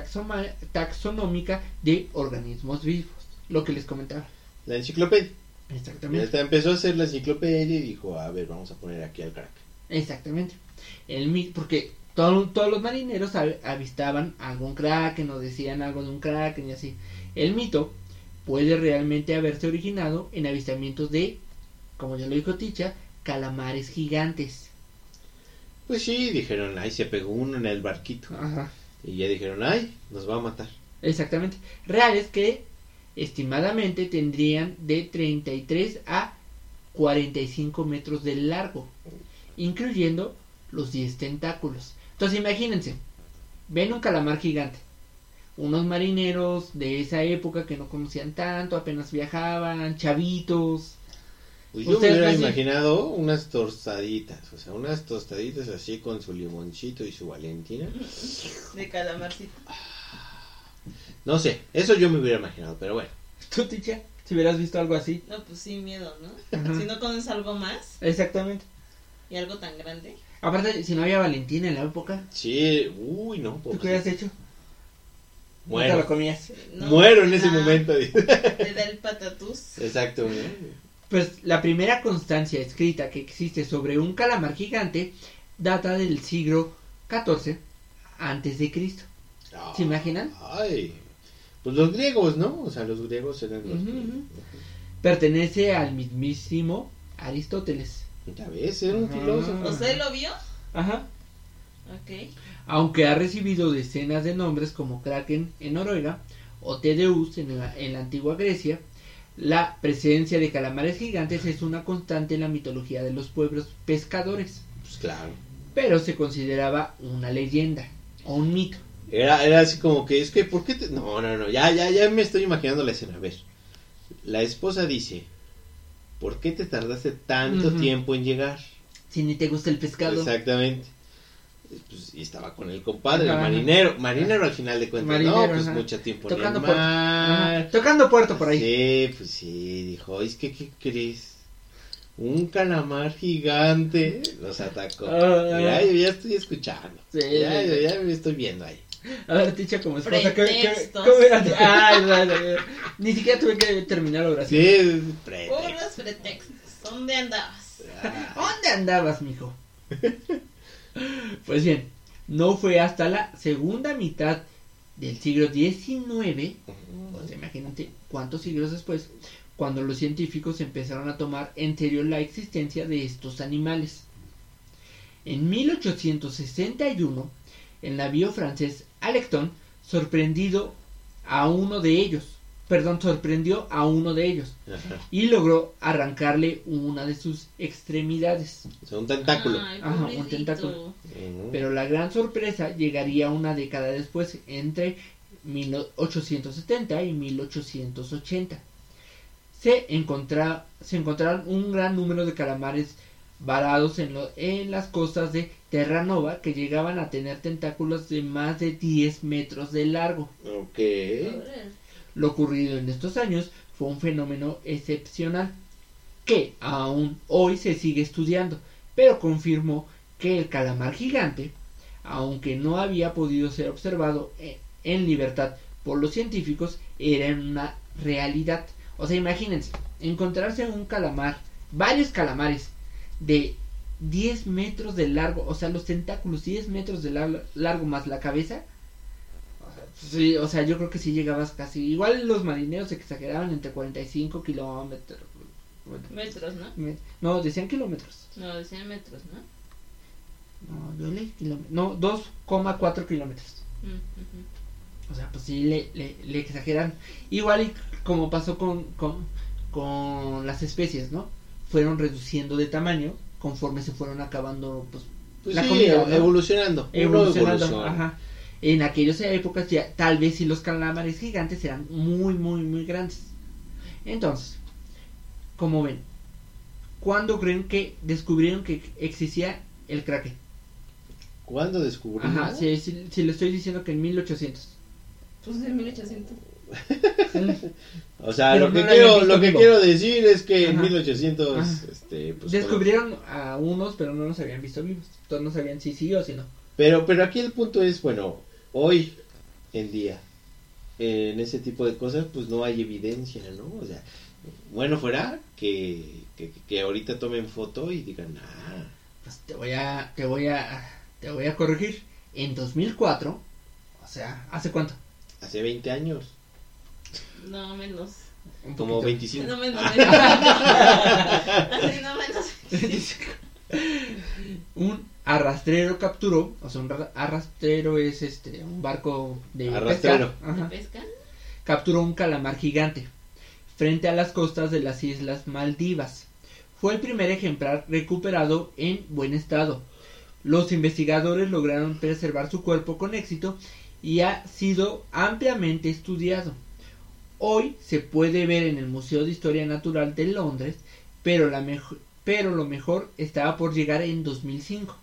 taxonómica de organismos vivos, lo que les comentaba. La enciclopedia. Exactamente. Esta empezó a hacer la enciclopedia y dijo, a ver, vamos a poner aquí al crack. Exactamente. El porque todo- todos los marineros av- avistaban algún kraken o decían algo de un kraken y así. El mito puede realmente haberse originado en avistamientos de, como ya lo dijo Ticha, calamares gigantes. Pues sí, dijeron, ay, se pegó uno en el barquito. Ajá. Y ya dijeron, ay, nos va a matar. Exactamente. Reales que estimadamente tendrían de 33 a 45 metros de largo, incluyendo los 10 tentáculos. Entonces imagínense, ven un calamar gigante. Unos marineros de esa época que no conocían tanto, apenas viajaban, chavitos. Pues yo me hubiera así- imaginado unas tostaditas, o sea, unas tostaditas así con su limoncito y su valentina. De calamarcito. No sé, eso yo me hubiera imaginado, pero bueno. ¿Tú, Ticha? Si hubieras visto algo así. No, pues sí, miedo, ¿no? Ajá. Si no conoces algo más Exactamente. y algo tan grande. Aparte, si no había Valentina en la época, Sí, uy, no, ¿tú pues, qué hubieras hecho? No te muero. lo comías. No, muero en ese ah, momento. Te da el patatús. Exacto. ¿no? Pues la primera constancia escrita que existe sobre un calamar gigante data del siglo XIV antes de Cristo. ¿Se imaginan? Ay, pues los griegos, ¿no? O sea, los griegos eran los... Ujú. Pertenece al mismísimo Aristóteles. Ya ves, era un Ajá. filósofo. ¿O sea, lo vio? Ajá. Ok. Aunque ha recibido decenas de nombres como Kraken en Noruega o Tedeus en la, en la antigua Grecia, la presencia de calamares gigantes es una constante en la mitología de los pueblos pescadores, Pues claro. pero se consideraba una leyenda o un mito. Era, era así como que, es que, ¿por qué te...? No, no, no, ya, ya, ya me estoy imaginando la escena. A ver, la esposa dice, ¿por qué te tardaste tanto tiempo en llegar? Si ni te gusta el pescado. Exactamente. Pues, y estaba con el compadre, el marinero. Marinero al final de cuentas. Marinero, no, pues ajá. mucho tiempo Tocando en el puerto. mar. Ajá. Tocando puerto por ahí. Sí, pues sí, dijo, es que, ¿qué crees? Un calamar gigante los atacó. Ah. ya, yo ya estoy escuchando. Sí. Ya, yo ya me estoy viendo ahí. A ver, Ticha, como esposa, ¿qué, qué, Pretextos. cómo era? Ay. Ni siquiera tuve que terminar la oración. Sí, pretexto. Puros pretextos. ¿Dónde andabas? Ah, ¿Dónde andabas, mijo? pues bien, no fue hasta la segunda mitad del siglo XIX, pues imagínate cuántos siglos después, cuando los científicos empezaron a tomar en serio la existencia de estos animales. En 1861, el navío francés Alecton sorprendido a uno de ellos, perdón, sorprendió a uno de ellos Ajá. y logró arrancarle una de sus extremidades. O sea, un tentáculo. Ay, Ajá, un tentáculo. Pero la gran sorpresa llegaría una década después, entre 1870 y 1880. Se, encontra- se encontraron un gran número de calamares varados en, lo- en las costas de Terranova que llegaban a tener tentáculos de más de 10 metros de largo. Ok. Lo ocurrido en estos años fue un fenómeno excepcional que aún hoy se sigue estudiando, pero confirmó que el calamar gigante, aunque no había podido ser observado e- en libertad por los científicos, era una realidad. O sea, imagínense, encontrarse un calamar, varios calamares de 10 metros de largo, o sea, los tentáculos 10 metros de lar- largo más la cabeza, Sí, o sea, yo creo que sí llegabas casi. Igual los marineros exageraban entre 45 kilómetros. Metros, ¿no? No, decían kilómetros. No, decían metros, ¿no? No, yo leí kilómetros. No, 2,4 kilómetros. Mm, ujú. O sea, pues sí le, le, le exageran. Igual y como pasó con, con, con las especies, ¿no? Fueron reduciendo de tamaño conforme se fueron acabando, pues, Pues la sí, comida, ¿no? evolucionando. Evolucionando. Ajá. En aquellas épocas ya tal vez si los calamares gigantes eran muy muy muy grandes. Entonces, como ven, ¿cuándo creen que descubrieron que existía el kraken? ¿Cuándo descubrimos? Ajá, si, si, si le estoy diciendo que en 1800. Pues de 1800. O sea, Pero lo que, quiero, lo que vivo. quiero decir es que en Ajá. 1800, Ajá. este, pues, Descubrieron a unos, pero no los habían visto vivos. Todos no sabían si sí o si no. Pero, pero aquí el punto es, bueno, hoy en día, en ese tipo de cosas, pues no hay evidencia, ¿no? O sea, bueno fuera que, que, que ahorita tomen foto y digan, ah, Pues te voy a, te voy a, te voy a corregir. En 2004, o sea, ¿hace cuánto? hace 20 años, No, menos. Un como poquito. 25. No menos. no menos. un arrastrero capturó, o sea, un ra- arrastrero es este un barco de Arrastrero. pesca, ajá, ¿De pesca? capturó un calamar gigante frente a las costas de las islas Maldivas. Fue el primer ejemplar recuperado en buen estado. Los investigadores lograron preservar su cuerpo con éxito y ha sido ampliamente estudiado. Hoy se puede ver en el Museo de Historia Natural de Londres, pero, la pero lo mejor estaba por llegar en 2005.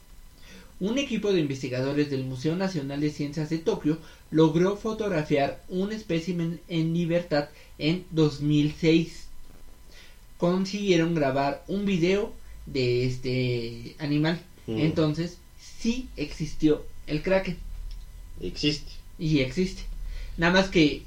Un equipo de investigadores del Museo Nacional de Ciencias de Tokio logró fotografiar un espécimen en libertad en 2006. Consiguieron grabar un video de este animal. Mm. Entonces, sí existió el kraken. Existe. Y existe. Nada más que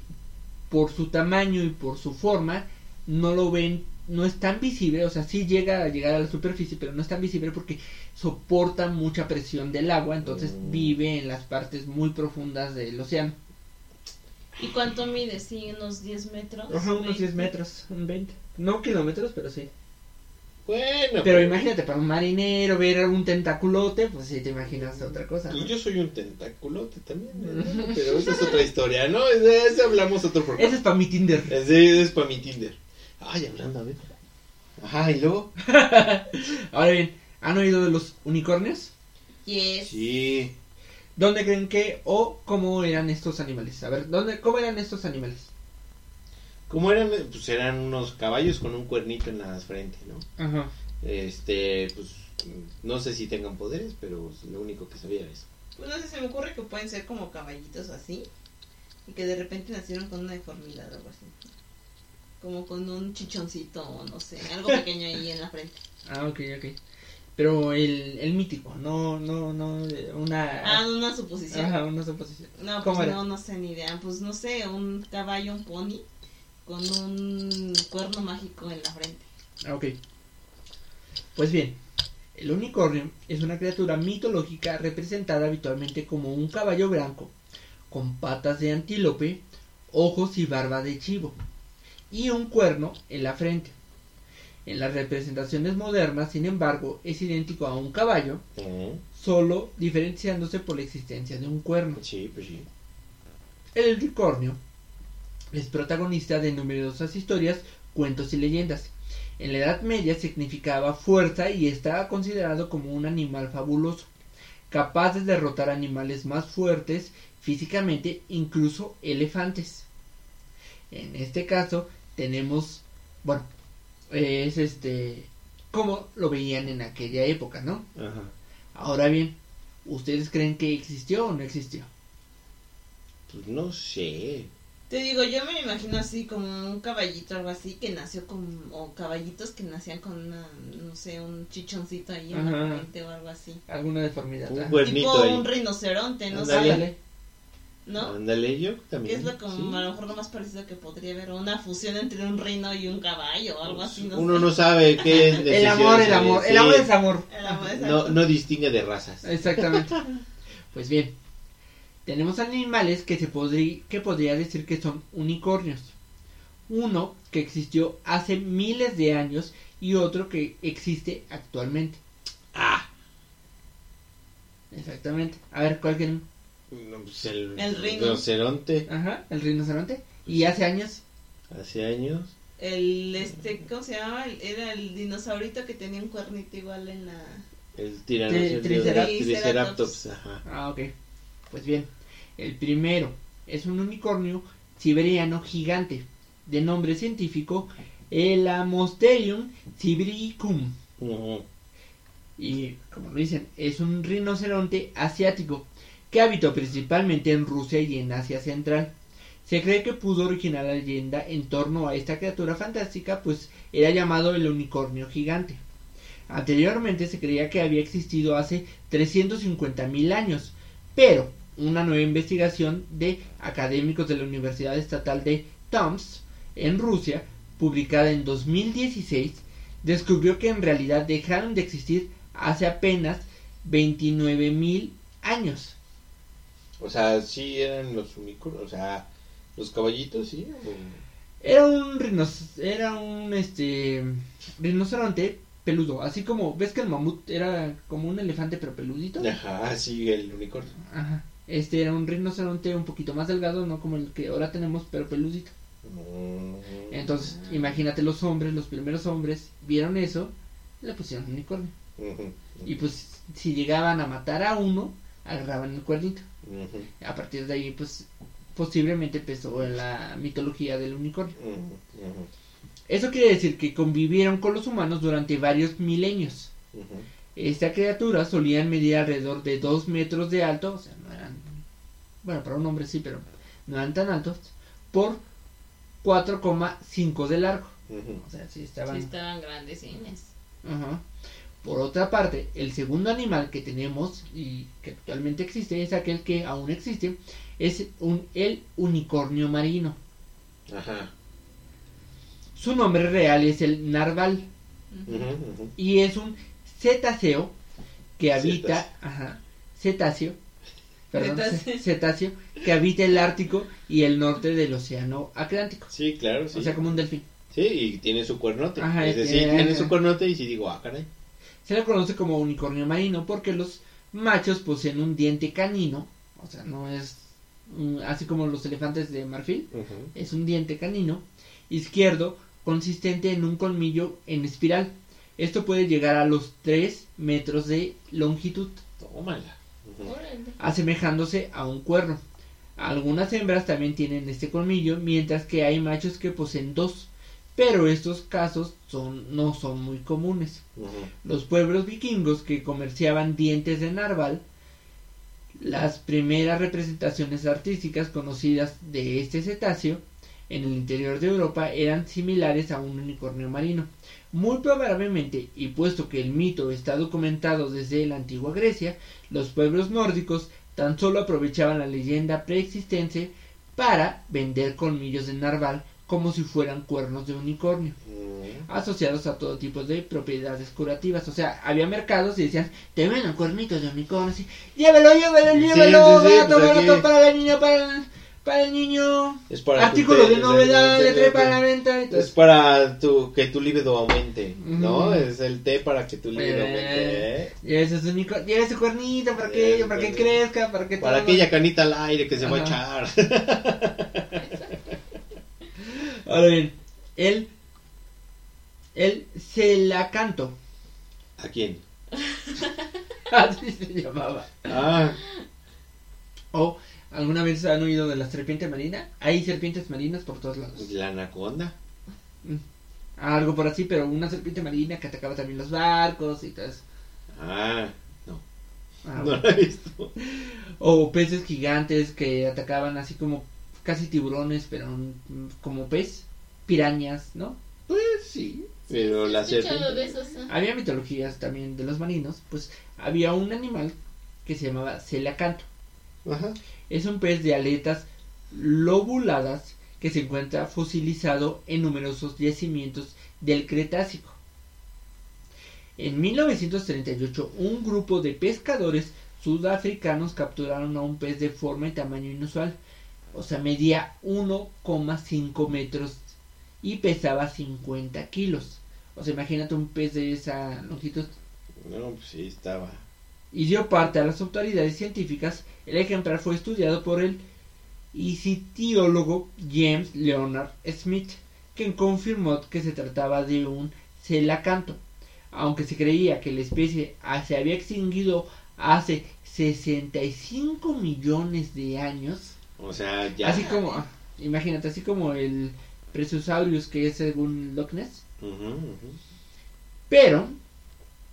por su tamaño y por su forma, no lo ven, no es tan visible, o sea, sí llega a llegar a la superficie, pero no es tan visible porque soporta mucha presión del agua, entonces Mm. vive en las partes muy profundas del océano. ¿Y cuánto mide? Sí, unos 10 metros. Ajá, unos 10 20. metros, un 20. No kilómetros, pero sí. Bueno, Pero imagínate, para un marinero ver un tentaculote, pues sí te imaginas otra cosa. ¿no? Pues yo soy un tentáculote también, ¿no? pero esa es otra historia, ¿no? De eso hablamos otro programa. Ese es para mi Tinder. Ese es para mi Tinder. Ay, hablando, a ver. Ajá, y luego. Ahora bien, ¿han oído de los unicornios? Yes. Sí. ¿Dónde creen que o cómo eran estos animales? A ver, ¿dónde, ¿cómo eran estos animales? ¿Cómo eran? Pues eran unos caballos con un cuernito en la frente, ¿no? Ajá. Este, pues no sé si tengan poderes, pero lo único que sabía es. Pues no sé, se me ocurre que pueden ser como caballitos así. Y que de repente nacieron con una deformidad o algo así. Como con un chichoncito o no sé, algo pequeño ahí en la frente. Ah, ok, ok. Pero el, el mítico, no, no, no, una... Ah, una suposición. Ajá, una suposición. No, ¿Cómo pues era? no, no sé ni idea. Pues no sé, un caballo, un pony con un cuerno mágico en la frente. Ah, ok. Pues bien, el unicornio es una criatura mitológica representada habitualmente como un caballo blanco, con patas de antílope, ojos y barba de chivo, y un cuerno en la frente. En las representaciones modernas, sin embargo, es idéntico a un caballo, solo diferenciándose por la existencia de un cuerno. Sí, pues sí. El unicornio Es protagonista de numerosas historias, cuentos y leyendas. En la Edad Media significaba fuerza y estaba considerado como un animal fabuloso, capaz de derrotar animales más fuertes físicamente, incluso elefantes. En este caso tenemos, bueno, es este, como lo veían en aquella época, ¿no? Ajá. Ahora bien, ¿ustedes creen que existió o no existió? Pues no sé. Te digo, yo me imagino así como un caballito, algo así, que nació con, o caballitos que nacían con una, no sé, un chichoncito ahí en la Ajá. frente o algo así. ¿Alguna deformidad? Un Cuernito Tipo ahí. un rinoceronte, no sé, ándale. ¿no? Ándale, yo Que también. es lo como sí. a lo mejor lo más parecido que podría haber, o una fusión entre un rino y un caballo o algo así, no Uno sé. no sabe qué es El amor, el amor, el amor es amor. El amor es No, no distingue de razas. Exactamente. Pues bien, tenemos animales que se podría, que podría decir que son unicornios. Uno que existió hace miles de años y otro que existe actualmente. Ah, Exactamente. A ver, ¿cuál quieren? no, pues el, El rino. rinoceronte Ajá, el rinoceronte. Y hace años. hace años. El, este, ¿cómo se llama? El- Era el dinosaurito que tenía un cuernito igual en la... El tiranosaurio Triceratops. triceratops. Ajá. Ah, ok. Pues bien, el primero es un unicornio siberiano gigante, de nombre científico Elamosterium sibricum. Ujú. Y como dicen, es un rinoceronte asiático que habitó principalmente en Rusia y en Asia Central. Se cree que pudo originar la leyenda en torno a esta criatura fantástica, pues era llamado el unicornio gigante. Anteriormente se creía que había existido hace 350.000 años, pero una nueva investigación de académicos de la Universidad Estatal de Tomsk en Rusia, publicada en 2016, descubrió que en realidad dejaron de existir hace apenas 29.000 años. O sea, sí eran los unicornios. O sea, los caballitos, sí. Era un rinos era un este rinoceronte peludo, así como ves que el mamut era como un elefante pero peludito. Ajá, sí, el unicornio. Ajá. Este era un rinoceronte un poquito más delgado, no como el que ahora tenemos, pero peludito. Mm. Entonces, imagínate los hombres, los primeros hombres vieron eso, le pusieron unicornio. Ujú. Y pues si llegaban a matar a uno, agarraban el cuernito. A partir de ahí, pues posiblemente empezó la mitología del unicornio. Eso quiere decir que convivieron con los humanos durante varios milenios. Esta criatura solían medir alrededor de 2 metros de alto, o sea, bueno, para un hombre sí, pero no eran tan altos, por 4,5 de largo. Ujú. O sea, sí estaban... Sí, estaban grandes, Ajá. Por otra parte, el segundo animal que tenemos y que actualmente existe es aquel que aún existe, es un, el unicornio marino. Ajá. Su nombre real es el narval. Ujú. y es un cetáceo que habita, ajá, cetáceo, perdón, Cetáceo. ce- cetáceo que habita el Ártico y el norte del Océano Atlántico. Sí, claro, sí. O sea, como un delfín. Sí, y tiene su cuernote. Ajá, es decir, tiene- tiene su cuernote y si digo, ah, caray. Se le conoce como unicornio marino porque los machos poseen un diente canino, o sea, no es así como los elefantes de marfil, Ujú. es un diente canino izquierdo consistente en un colmillo en espiral. Esto puede llegar a los 3 metros de longitud, Tómala. Asemejándose a un cuerno. Algunas hembras también tienen este colmillo, mientras que hay machos que poseen dos, pero estos casos son, no son muy comunes. Los pueblos vikingos que comerciaban dientes de narval, las primeras representaciones artísticas conocidas de este cetáceo en el interior de Europa eran similares a un unicornio marino. Muy probablemente, y puesto que el mito está documentado desde la antigua Grecia, los pueblos nórdicos tan solo aprovechaban la leyenda preexistente para vender colmillos de narval como si fueran cuernos de unicornio Ujú. asociados a todo tipo de propiedades curativas. O sea, había mercados y decían, te venden cuernitos de unicornio, así, llévelo, llévelo, Sí, llévelo, sí, sí, barato, pues barato aquí- para para el, para el niño. Es para Artículo de novedad, es- trae para la venta. Es para tu, que tu libido aumente, ¿no? Es el té para que tu libido Eh, aumente, ¿eh? lleve su cuernito para que, Eh, para que crezca, para que Para todo- aquella canita al aire que se va a echar. Ahora bien, el, el celacanto, ¿A quién? así se llamaba. Ah, O, ¿alguna vez han oído de la serpiente marina? Hay serpientes marinas por todos lados. la anaconda. Algo por así, pero una serpiente marina que atacaba también los barcos y todo eso. Ah, no. Ah, no bueno. la he visto. O peces gigantes que atacaban así como casi tiburones, pero mm, como pez. Pirañas, ¿no? Pues sí. Pero la Sí, escuchado serpiente. de esos. ah. Había mitologías también de los marinos, pues había un animal que se llamaba celacanto. Ajá. Es un pez de aletas lobuladas que se encuentra fosilizado en numerosos yacimientos del Cretácico. En 1938, un grupo de pescadores sudafricanos capturaron a un pez de forma y tamaño inusual. O sea, medía 1,5 metros y pesaba 50 kilos. O sea, imagínate un pez de esa longitud. No, pues sí, estaba. Y dio parte a las autoridades científicas. El ejemplar fue estudiado por el isitiólogo James Leonard Smith, quien confirmó que se trataba de un celacanto. Aunque se creía que la especie se había extinguido hace 65 millones de años, O sea, ya. así como, imagínate, así como el Presusaurus que es según Loch Ness, pero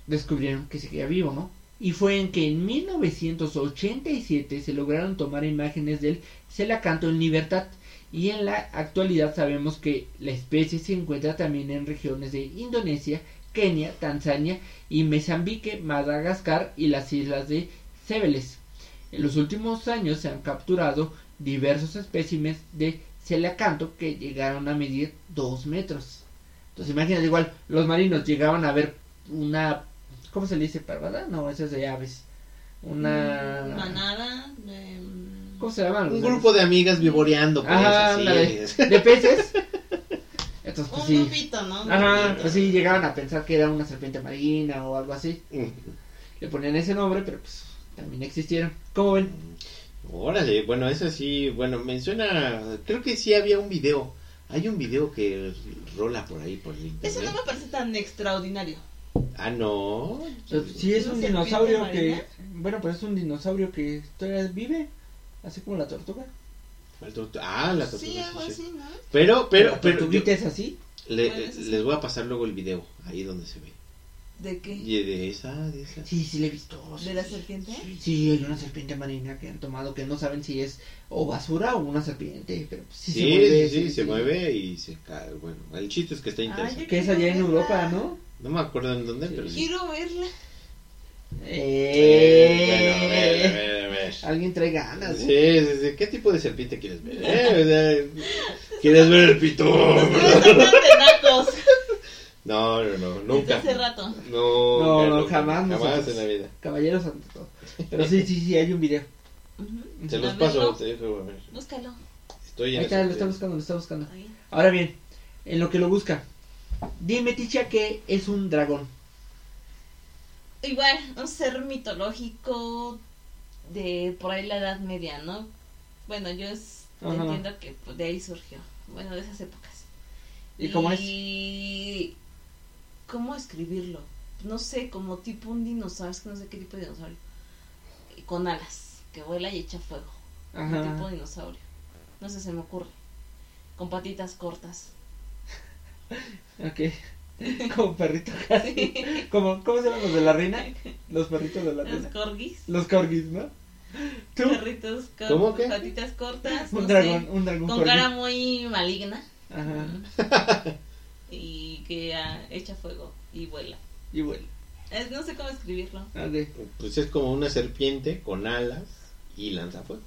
descubrieron que seguía vivo, ¿no? Y fue en que en 1987 se lograron tomar imágenes del celacanto en libertad. Y en la actualidad sabemos que la especie se encuentra también en regiones de Indonesia, Kenia, Tanzania y Mozambique, Madagascar y las islas de Cebeles. En los últimos años se han capturado diversos especímenes de celacanto que llegaron a medir 2 metros. Entonces imagínate igual, los marinos llegaban a ver una, ¿cómo se le dice? ¿Parvada? No, eso es de aves. Una... Mm, Manada. de, mm, ¿Cómo se llaman? Un grupo de amigas vivoreando, pues, Ajá, así. de peces. Entonces, pues Un sí. grupito, ¿no? Un Ajá, grupito. pues sí, llegaban a pensar que era una serpiente marina o algo así. Ujú. Le ponían ese nombre, pero pues también existieron. ¿Cómo ven? Órale, bueno, eso sí, bueno, menciona, creo que sí había un video. Hay un video que rola por ahí, por el Eso internet. no me parece tan extraordinario. Ah, no. Sí, es ¿Una un dinosaurio que... Bueno, pues es un dinosaurio que todavía vive, así como la tortuga. Tortu- Ah, la Sí, tortuga, sí, así, ¿no? Pero, pero, la pero, yo- es así. le- Bueno, les voy a pasar luego el video, ahí donde se ve. ¿De qué? Y de esa, de esa. Sí, sí, le he visto. ¿De la serpiente? Sí, hay una serpiente marina que han tomado que no saben si es o basura o una serpiente, pero pues sí, Sí, se mueve. sí, sí, se mueve y se cae. Bueno, el chiste es que está interesante. Que es allá en. Europa, ¿no? No me acuerdo en dónde, pero sí. Quiero verla. Eh, bueno, a ver, a Eh, ver, a ver. Alguien trae ganas. Sí, ¿no? sí, sí. ¿Qué tipo de serpiente quieres ver? eh? ¿Quieres ver el pitón? No, no, no, Desde nunca. hace rato. No, No, nunca, no, nunca, jamás Jamás nosotros. en la vida. Caballeros ante todo. Pero sí, sí, sí, hay un video. A los paso, te dejo a ver. Búscalo. Estoy en Ahí está, lo está buscando, lo está buscando. Ahí. Ahora bien, en lo que lo busca. Dime, Ticha, que es un dragón. Igual, un ser mitológico de por ahí la Edad Media, ¿no? Bueno, yo es- Ajá. entiendo que pues, de ahí surgió. Bueno, de esas épocas. ¿Y cómo es? Y... ¿Cómo escribirlo? No sé, como tipo un dinosaurio, es que no sé qué tipo de dinosaurio. Y Con alas, que vuela y echa fuego. Un tipo Ajá. de dinosaurio. No sé, se me ocurre. Con patitas cortas. Ok. Como perrito casi. Como, ¿Cómo se llaman los de la reina? Los perritos de la Los reina. corgis. Los corgis, ¿no? ¿Tú? Perritos con ¿Cómo qué? patitas cortas. Un no dragón, sé, un dragón con corgi. cara muy maligna. Ajá. Y que ah, echa fuego y vuela. Y bueno. Es- no sé cómo escribirlo. Ok. Pues es como una serpiente con alas y lanza fuego.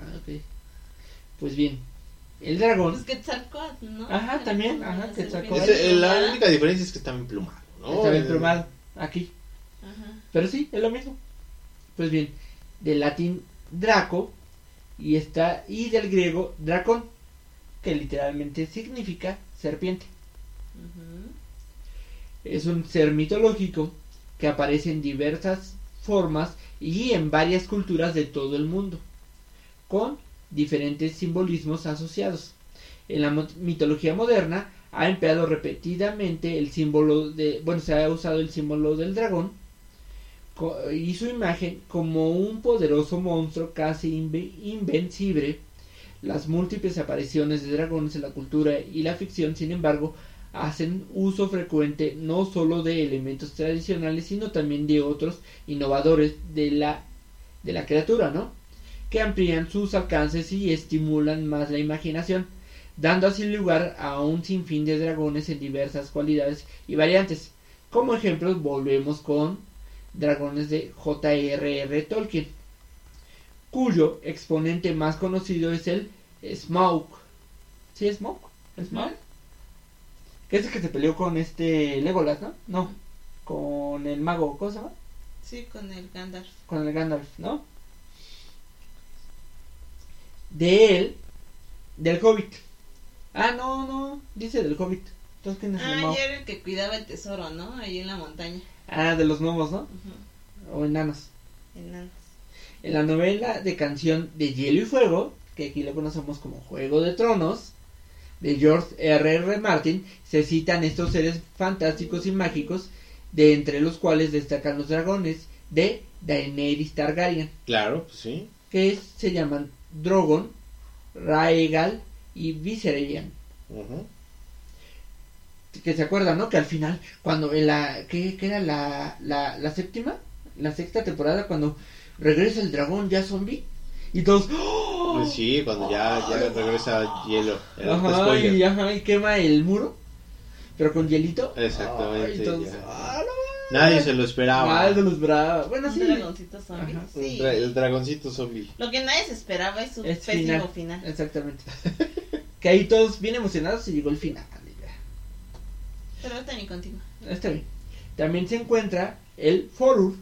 Ah, ok. Pues bien. El dragón. Pues Quetzalcóatl, ¿no? Ajá, también, ajá, Quetzalcóatl. serpiente Ese- la única diferencia es que está emplumado, ¿no? Está bien plumado. Aquí. Ajá. Pero sí, es lo mismo. Pues bien, del latín draco y está y del griego dracón, que literalmente significa serpiente. Ujú. Es un ser mitológico que aparece en diversas formas y en varias culturas de todo el mundo, con diferentes simbolismos asociados. En la mitología moderna ha empleado repetidamente el símbolo de, bueno, se ha usado el símbolo del dragón y su imagen como un poderoso monstruo casi inve- invencible. Las múltiples apariciones de dragones en la cultura y la ficción, sin embargo, hacen uso frecuente no solo de elementos tradicionales, sino también de otros innovadores de la, de la criatura, ¿no? Que amplían sus alcances y estimulan más la imaginación, dando así lugar a un sinfín de dragones en diversas cualidades y variantes. Como ejemplos volvemos con dragones de J.R.R. Tolkien, cuyo exponente más conocido es el Smaug. ¿Sí, Smaug? ¿Smaug? Que es el que se peleó con este Legolas, ¿no? No, con el mago, ¿cómo se llama? Sí, con el Gandalf. Con el Gandalf, ¿no? De él, del Hobbit. Ah, no, no, dice del Hobbit. Entonces, ¿quién es el Ah, ya era el que cuidaba el tesoro, ¿no? Ahí en la montaña. Ah, de los gnomos, ¿no? O enanos. Enanos. En la novela de canción de Hielo y Fuego, que aquí lo conocemos como Juego de Tronos, de George R. R. Martin, se citan estos seres fantásticos y mágicos, de entre los cuales destacan los dragones de Daenerys Targaryen, Claro, pues sí. que es- se llaman Drogon, Raegal y Viserion. Que se acuerdan, ¿no? Que al final, cuando en la. ¿Qué, qué era la, la, la séptima? La sexta temporada, cuando regresa el dragón ya zombie. Y todos. ¡oh! Pues sí, cuando ya, ya regresa hielo. Ajá, spoiler. y, ajá, y quema el muro. Pero con hielito. Exactamente, Ay, entonces, ya. ah, no, Nadie se lo esperaba. Mal de los bravos. Bueno, sí. dragoncito zombie. Sí. dra- El dragoncito zombie. Lo que nadie se esperaba es su Es pésimo final. final. Exactamente. que ahí todos bien emocionados y llegó el final. Pero ahorita ni contigo. Está bien. También se encuentra el Forur.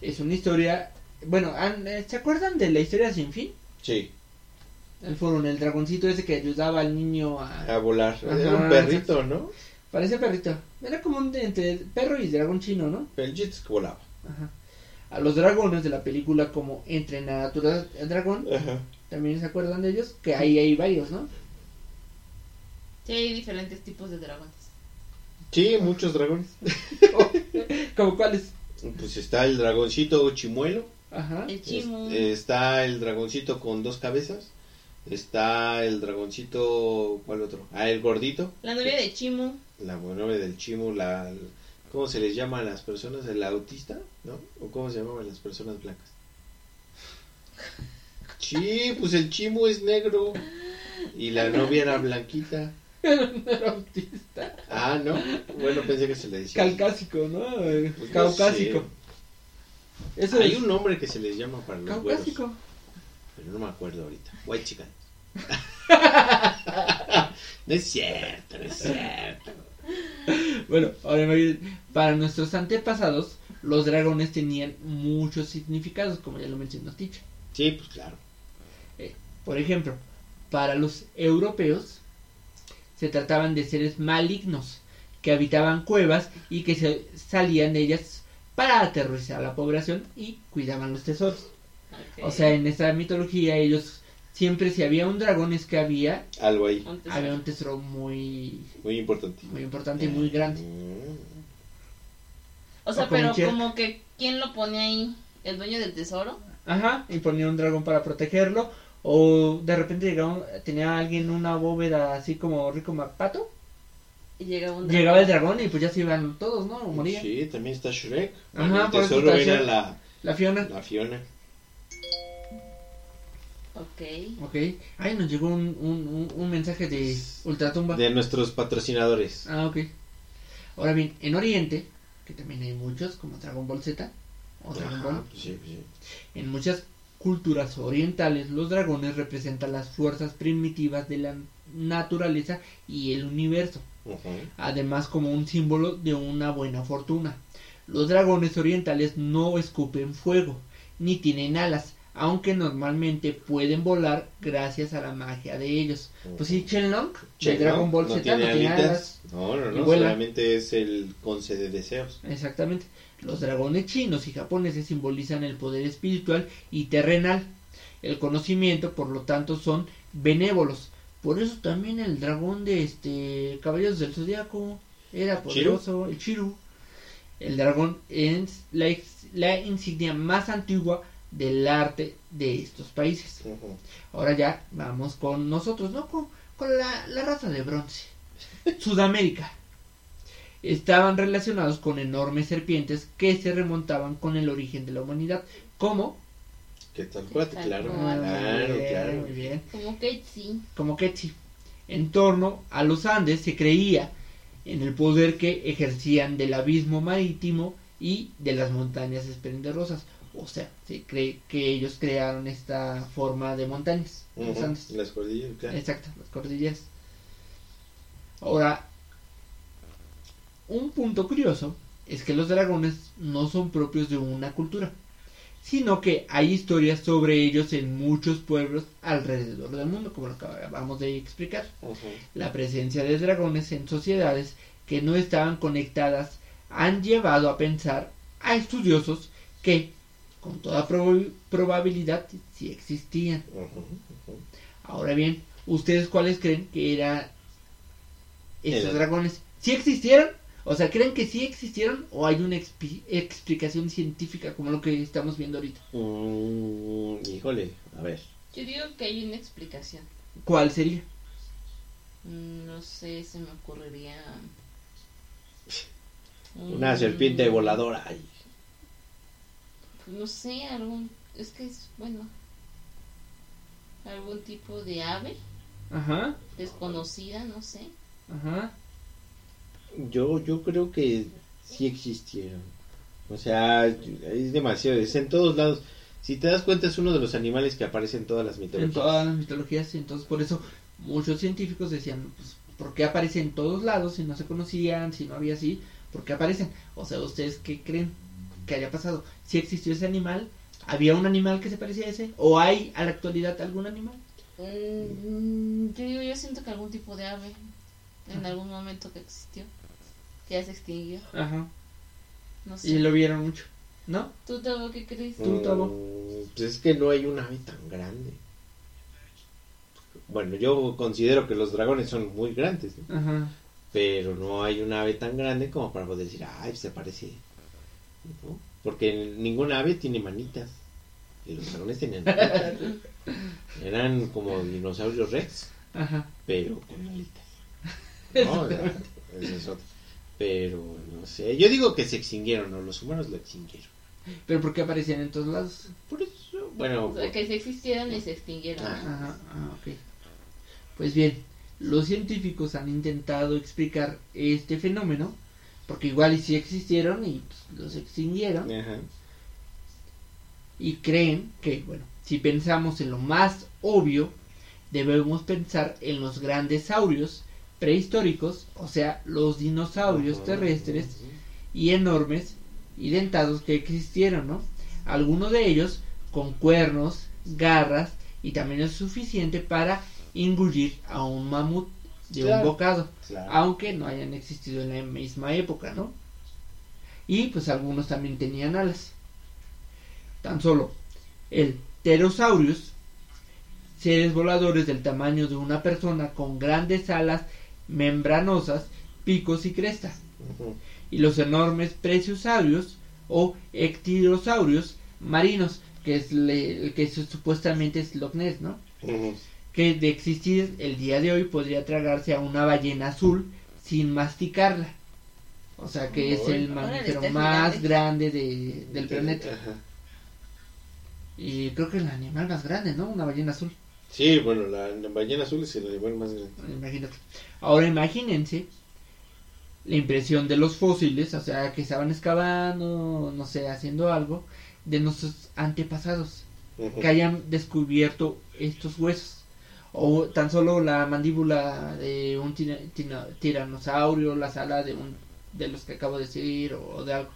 Es una historia. Bueno, ¿se acuerdan de la historia sin fin? Sí, El Forur, el dragoncito ese que ayudaba al niño a. a volar. Era un perrito, ¿no? Parece perrito. Era como un de- entre perro y dragón chino, ¿no? Es que volaba. Ajá. A los dragones de la película como Entrenar a tu dragón. Ajá. También se acuerdan de ellos. Que ahí hay varios, ¿no? Sí, hay diferentes tipos de dragones. Sí, muchos dragones. ¿Como cuáles? Pues está el dragoncito chimuelo. Ajá. El chimu. Es- está el dragoncito con dos cabezas. Está el dragoncito. ¿Cuál otro? Ah, el gordito. La novia de Chimu. La novia del chimu, la. ¿Cómo se les llama a las personas? ¿El autista? ¿No? ¿O cómo se llamaban las personas blancas? Sí, pues el chimu es negro. Y la novia era blanquita. Era autista. Ah, ¿no? Bueno, pensé que se le decía. Calcásico, ¿no? Pues no Caucásico. sé. Eso Hay es un nombre que se les llama para los güeros. caucásico. Pero no me acuerdo ahorita. White chicken. no es cierto, no es cierto. Bueno, ahora para nuestros antepasados, los dragones tenían muchos significados, como ya lo mencionó Ticha. Sí, pues claro. Por ejemplo, para los europeos se trataban de seres malignos que habitaban cuevas y que se salían de ellas para aterrorizar a la población y cuidaban los tesoros. O sea, en esta mitología ellos siempre si había un dragón es que había Algo ahí. Un había un tesoro muy Muy importante. muy importante y muy grande. Mm. O sea, O como pero como que, ¿quién lo pone ahí? ¿El dueño del tesoro? Ajá, y ponía un dragón para protegerlo o de repente llegaba un- tenía alguien una bóveda así como Rico Macpato, Y llega un llegaba el dragón y pues ya se iban todos, ¿no? Morían. Sí, también está Shrek. Ajá, el por eso tesoro está era Shrek. la, La Fiona. la Fiona. Ok. Ok. Ay, nos llegó un, un, un, un mensaje de Ultratumba. De nuestros patrocinadores. Ah, ok. Ahora bien, en Oriente, que también hay muchos, como Dragon Ball Z, o Dragon Ajá, Ball, pues sí, pues sí. en muchas culturas orientales, los dragones representan las fuerzas primitivas de la naturaleza y el universo, Ujú. además como un símbolo de una buena fortuna. Los dragones orientales no escupen fuego, ni tienen alas, aunque normalmente pueden volar gracias a la magia de ellos. Pues sí, Shenlong, de Dragon. Ball no Z, tiene no tiene alas. No, no, no. Solamente es el concede deseos. Exactamente. Los dragones chinos y japoneses simbolizan el poder espiritual y terrenal. El conocimiento, por lo tanto, son benévolos, Por eso también el dragón de este Caballeros del Zodiaco era poderoso, el Chiru. El dragón es la insignia más antigua del arte de estos países. Ahora ya vamos con nosotros, ¿no? Con, con la, la raza de bronce. Sudamérica. Estaban relacionados con enormes serpientes que se remontaban con el origen de la humanidad. ¿Cómo? Que tal claro, Ah, claro, claro. muy bien. Como sí. Como Quetzal. En torno a los Andes se creía en el poder que ejercían del abismo marítimo y de las montañas esplendorosas. O sea, se cree que ellos crearon esta forma de montañas. los Ujú, Andes. Las cordilleras, claro. Exacto, las cordilleras. Ahora, un punto curioso es que los dragones no son propios de una cultura, sino que hay historias sobre ellos en muchos pueblos alrededor del mundo, como lo acabamos de explicar. La presencia de dragones en sociedades que no estaban conectadas han llevado a pensar a estudiosos que, con toda prob- probabilidad, sí existían. Ahora bien, ¿ustedes cuáles creen que eran estos El- dragones? ¿Sí existieron? O sea, ¿creen que sí existieron o hay una expi- explicación científica como lo que estamos viendo ahorita? Mm, híjole, a ver. Yo digo que hay una explicación. ¿Cuál sería? Mm, No sé, se me ocurriría. Una Mm, serpiente voladora. Ay, pues No sé, algún. Es que es, bueno. Algún tipo de ave Ajá, desconocida, no sé. ajá. Yo, yo creo que sí existieron. O sea, es demasiado, es en todos lados. Si te das cuenta, es uno de los animales que aparece en todas las En mitologías. todas las mitologías, y entonces por eso muchos científicos decían, pues, ¿por qué aparecen en todos lados si no se conocían, si no había así? ¿Por qué aparecen? O sea, ¿ustedes qué creen que haya pasado? ¿Si existió ese animal? ¿Había un animal que se parecía a ese? ¿O hay a la actualidad algún animal? Mm, yo digo, yo siento que algún tipo de ave en algún momento que existió, que ya se extinguió, Ajá. no sé. Y lo vieron mucho, ¿no? ¿Tú, Tavo, qué crees? Tú, Tavo. Mm, Pues es que no hay un ave tan grande. Bueno, yo considero que los dragones son muy grandes, ¿no? Ajá. pero no hay un ave tan grande como para poder decir, ay, se parece. ¿No? Porque ninguna ave tiene manitas. Y los dragones tenían manitas. Eran como dinosaurios rex, Ajá. pero con alitas. No, es otro. Pero no sé, yo digo que se extinguieron, o los humanos lo extinguieron. ¿Pero por qué aparecían en todos lados? Por eso, bueno, O sea, que se existieron y se extinguieron. Ajá, ah, ok. Pues bien, los científicos han intentado explicar este fenómeno, porque igual y sí existieron y pues, los extinguieron, ajá. y creen que, bueno, si pensamos en lo más obvio, debemos pensar en los grandes saurios prehistóricos, o sea, los dinosaurios terrestres y enormes y dentados que existieron, ¿no? Algunos de ellos con cuernos, garras y también es suficiente para engullir a un mamut de un bocado, Claro. aunque no hayan existido en la misma época, ¿no? Y pues algunos también tenían alas. Tan solo el Pterosaurus, seres voladores del tamaño de una persona con grandes alas membranosas, picos y cresta Ujú. y los enormes plesiosaurios o ectirosaurios marinos, que es le- que su- supuestamente es Loch Ness, ¿no? Que de existir el día de hoy podría tragarse a una ballena azul sin masticarla. O sea que es el mamífero más gigante. grande de- del planeta. Ajá. Y creo que el animal más grande, ¿no? Una ballena azul. Sí, bueno, la, la ballena azul es el animal más grande. Imagínate. Ahora imagínense la impresión de los fósiles, o sea, que estaban excavando, no sé, haciendo algo, de nuestros antepasados, que hayan descubierto estos huesos. O tan solo la mandíbula de un tiranosaurio, la sala de un de los que acabo de decir, o de algo.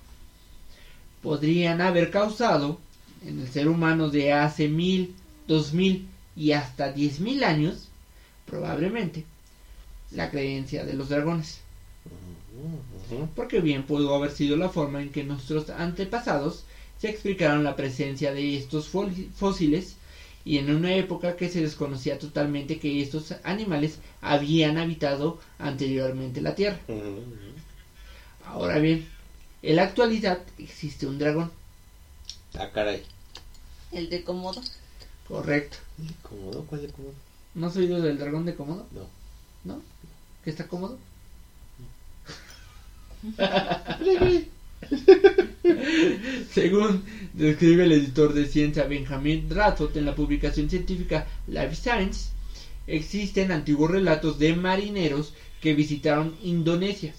Podrían haber causado en el ser humano de hace mil, dos mil y hasta diez mil años, probablemente, la creencia de los dragones. Porque bien pudo haber sido la forma en que nuestros antepasados se explicaron la presencia de estos fósiles y en una época que se desconocía totalmente que estos animales habían habitado anteriormente la Tierra. Ahora bien, en la actualidad existe un dragón, Ah, caray. El de Komodo. correcto. ¿De cómodo? ¿Cuál de cómodo? ¿No has oído del dragón de cómodo? No. ¿No? ¿Que está cómodo? Según describe el editor de ciencia Benjamin Rathot en la publicación científica Life Science, existen antiguos relatos de marineros que visitaron Indonesia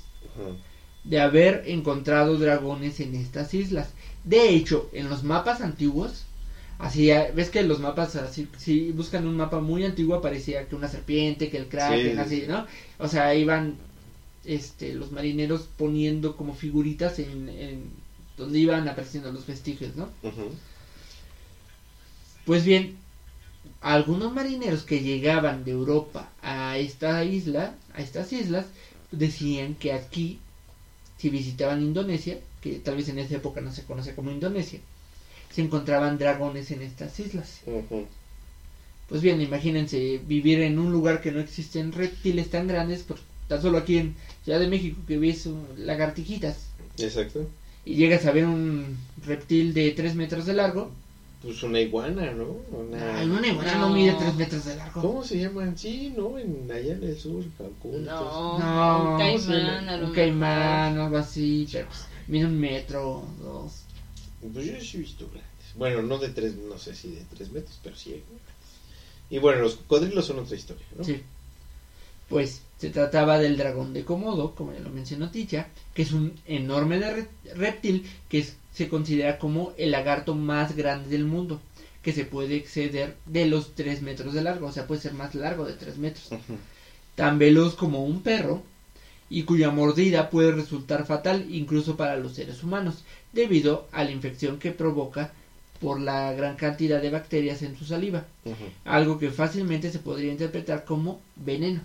de haber encontrado dragones en estas islas. De hecho, en los mapas antiguos, así ves que los mapas así, si buscan un mapa muy antiguo aparecía que una serpiente, que el kraken, Sí, así, sí. ¿no? O sea, iban este los marineros poniendo como figuritas en, en donde iban apareciendo los vestigios, ¿no? Pues bien, algunos marineros que llegaban de Europa a esta isla, a estas islas, decían que aquí, si visitaban Indonesia, que tal vez en esa época no se conoce como Indonesia, se encontraban dragones en estas islas. Pues bien, imagínense vivir en un lugar que no existen reptiles tan grandes, por, tan solo aquí en Ciudad de México que ves lagartijitas Exacto. y llegas a ver un reptil de 3 metros de largo, Pues una iguana, ¿no? Una... ay, una iguana no No. mide 3 metros de largo. ¿Cómo se llaman? Sí, ¿no? En, allá en el sur, Cancún. No, No, un ¿cómo se caimán, a lo un caimán algo así, pero pues, mide un metro, dos. Pues yo sí he visto grandes. Bueno, no de tres, no sé si de tres metros, pero sí. hay grandes. Y bueno, los cocodrilos son otra historia, ¿no? Sí. Pues se trataba del dragón de Komodo, como ya lo mencionó Ticha, que es un enorme reptil que es- se considera como el lagarto más grande del mundo, que se puede exceder de los 3 metros de largo, o sea, puede ser más largo de 3 metros. Tan veloz como un perro y cuya mordida puede resultar fatal incluso para los seres humanos, debido a la infección que provoca por la gran cantidad de bacterias en su saliva algo que fácilmente se podría interpretar como veneno.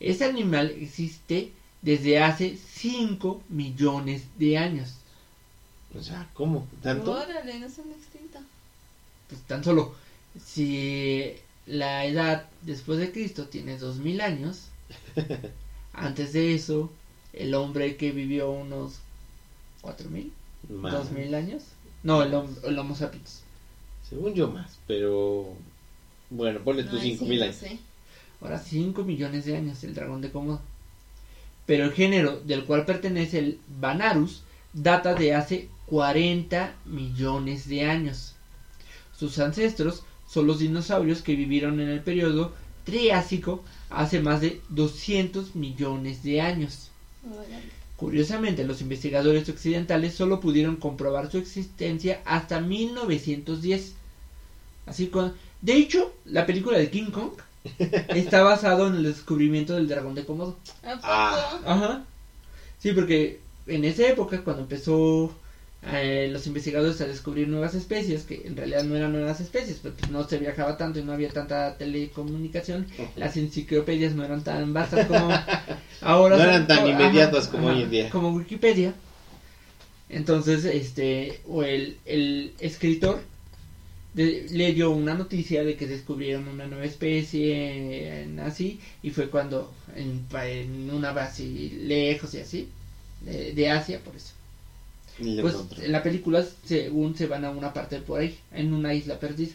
Este animal existe desde hace 5 millones de años. O sea, ¿cómo? ¿Tanto? Órale, no son extintos. Pues tan solo, si la edad después de Cristo tiene 2000 años, antes de eso, el hombre que vivió unos 4000, Más. 2000 años, no, el, el Homo sapiens. Según yo más, pero... Bueno, ponle tus Ay, cinco sí, mil no años. sé. Ahora 5 millones de años el dragón de Komodo. Pero el género del cual pertenece el Vanarus data de hace 40 millones de años. Sus ancestros son los dinosaurios que vivieron en el periodo Triásico hace más de 200 millones de años. Curiosamente, los investigadores occidentales solo pudieron comprobar su existencia hasta 1910. Así con... De hecho, la película de King Kong está basado en el descubrimiento del dragón de Komodo. Ah. Ajá. Sí, porque en esa época, cuando empezó eh, los investigadores a descubrir nuevas especies, que en realidad no eran nuevas especies, pero pues no se viajaba tanto y no había tanta telecomunicación, las enciclopedias no eran tan vastas como ahora. No eran tan ajá, inmediatas como ajá, hoy en día. Como Wikipedia. Entonces, este, o el, el escritor de- leyó una noticia de que descubrieron una nueva especie en así y fue cuando en, una base lejos y así de, de Asia por eso. Y pues encontró. en la película según se van a una parte por ahí en una isla perdida.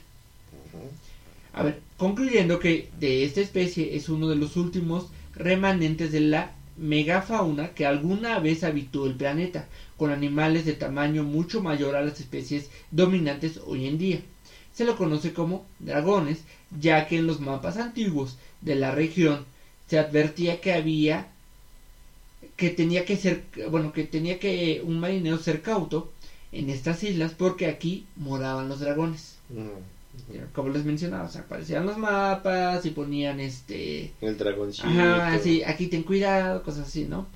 A ver concluyendo que de esta especie es uno de los últimos remanentes de la megafauna que alguna vez habitó el planeta con animales de tamaño mucho mayor a las especies dominantes hoy en día se lo conoce como dragones, ya que en los mapas antiguos de la región se advertía que había que tenía que ser bueno que tenía que un marinero ser cauto en estas islas porque aquí moraban los dragones Ujú. como les mencionaba o sea aparecían los mapas y ponían este El dragoncito. Ajá, sí, aquí ten cuidado, cosas así, ¿no?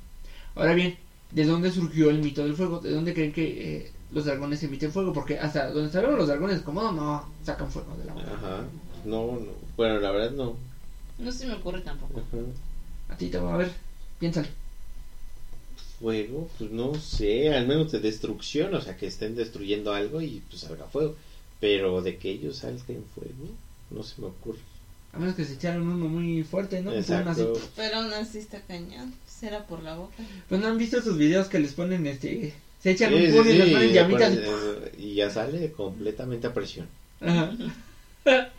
Ahora bien, ¿de dónde surgió el mito del fuego? ¿De dónde creen que eh, los dragones emiten fuego? Porque hasta donde sabemos los dragones como no sacan fuego de la boca. Ajá. No, no. Bueno, la verdad no. No se me ocurre tampoco. Ajá. A ti te va a ver, piénsalo. Fuego, pues no sé, al menos de destrucción, o sea, que estén destruyendo algo y pues salga fuego. Pero de que ellos salten fuego, no se me ocurre. A menos que se echaron uno muy fuerte, ¿no? Exacto. Pero aún así está cañón. Será por la boca. Pues no han visto esos videos que les ponen este. Se echan Sí, un sí, puño y sí, ponen y llamitas. después, eh, y ya sale completamente a presión. Ajá.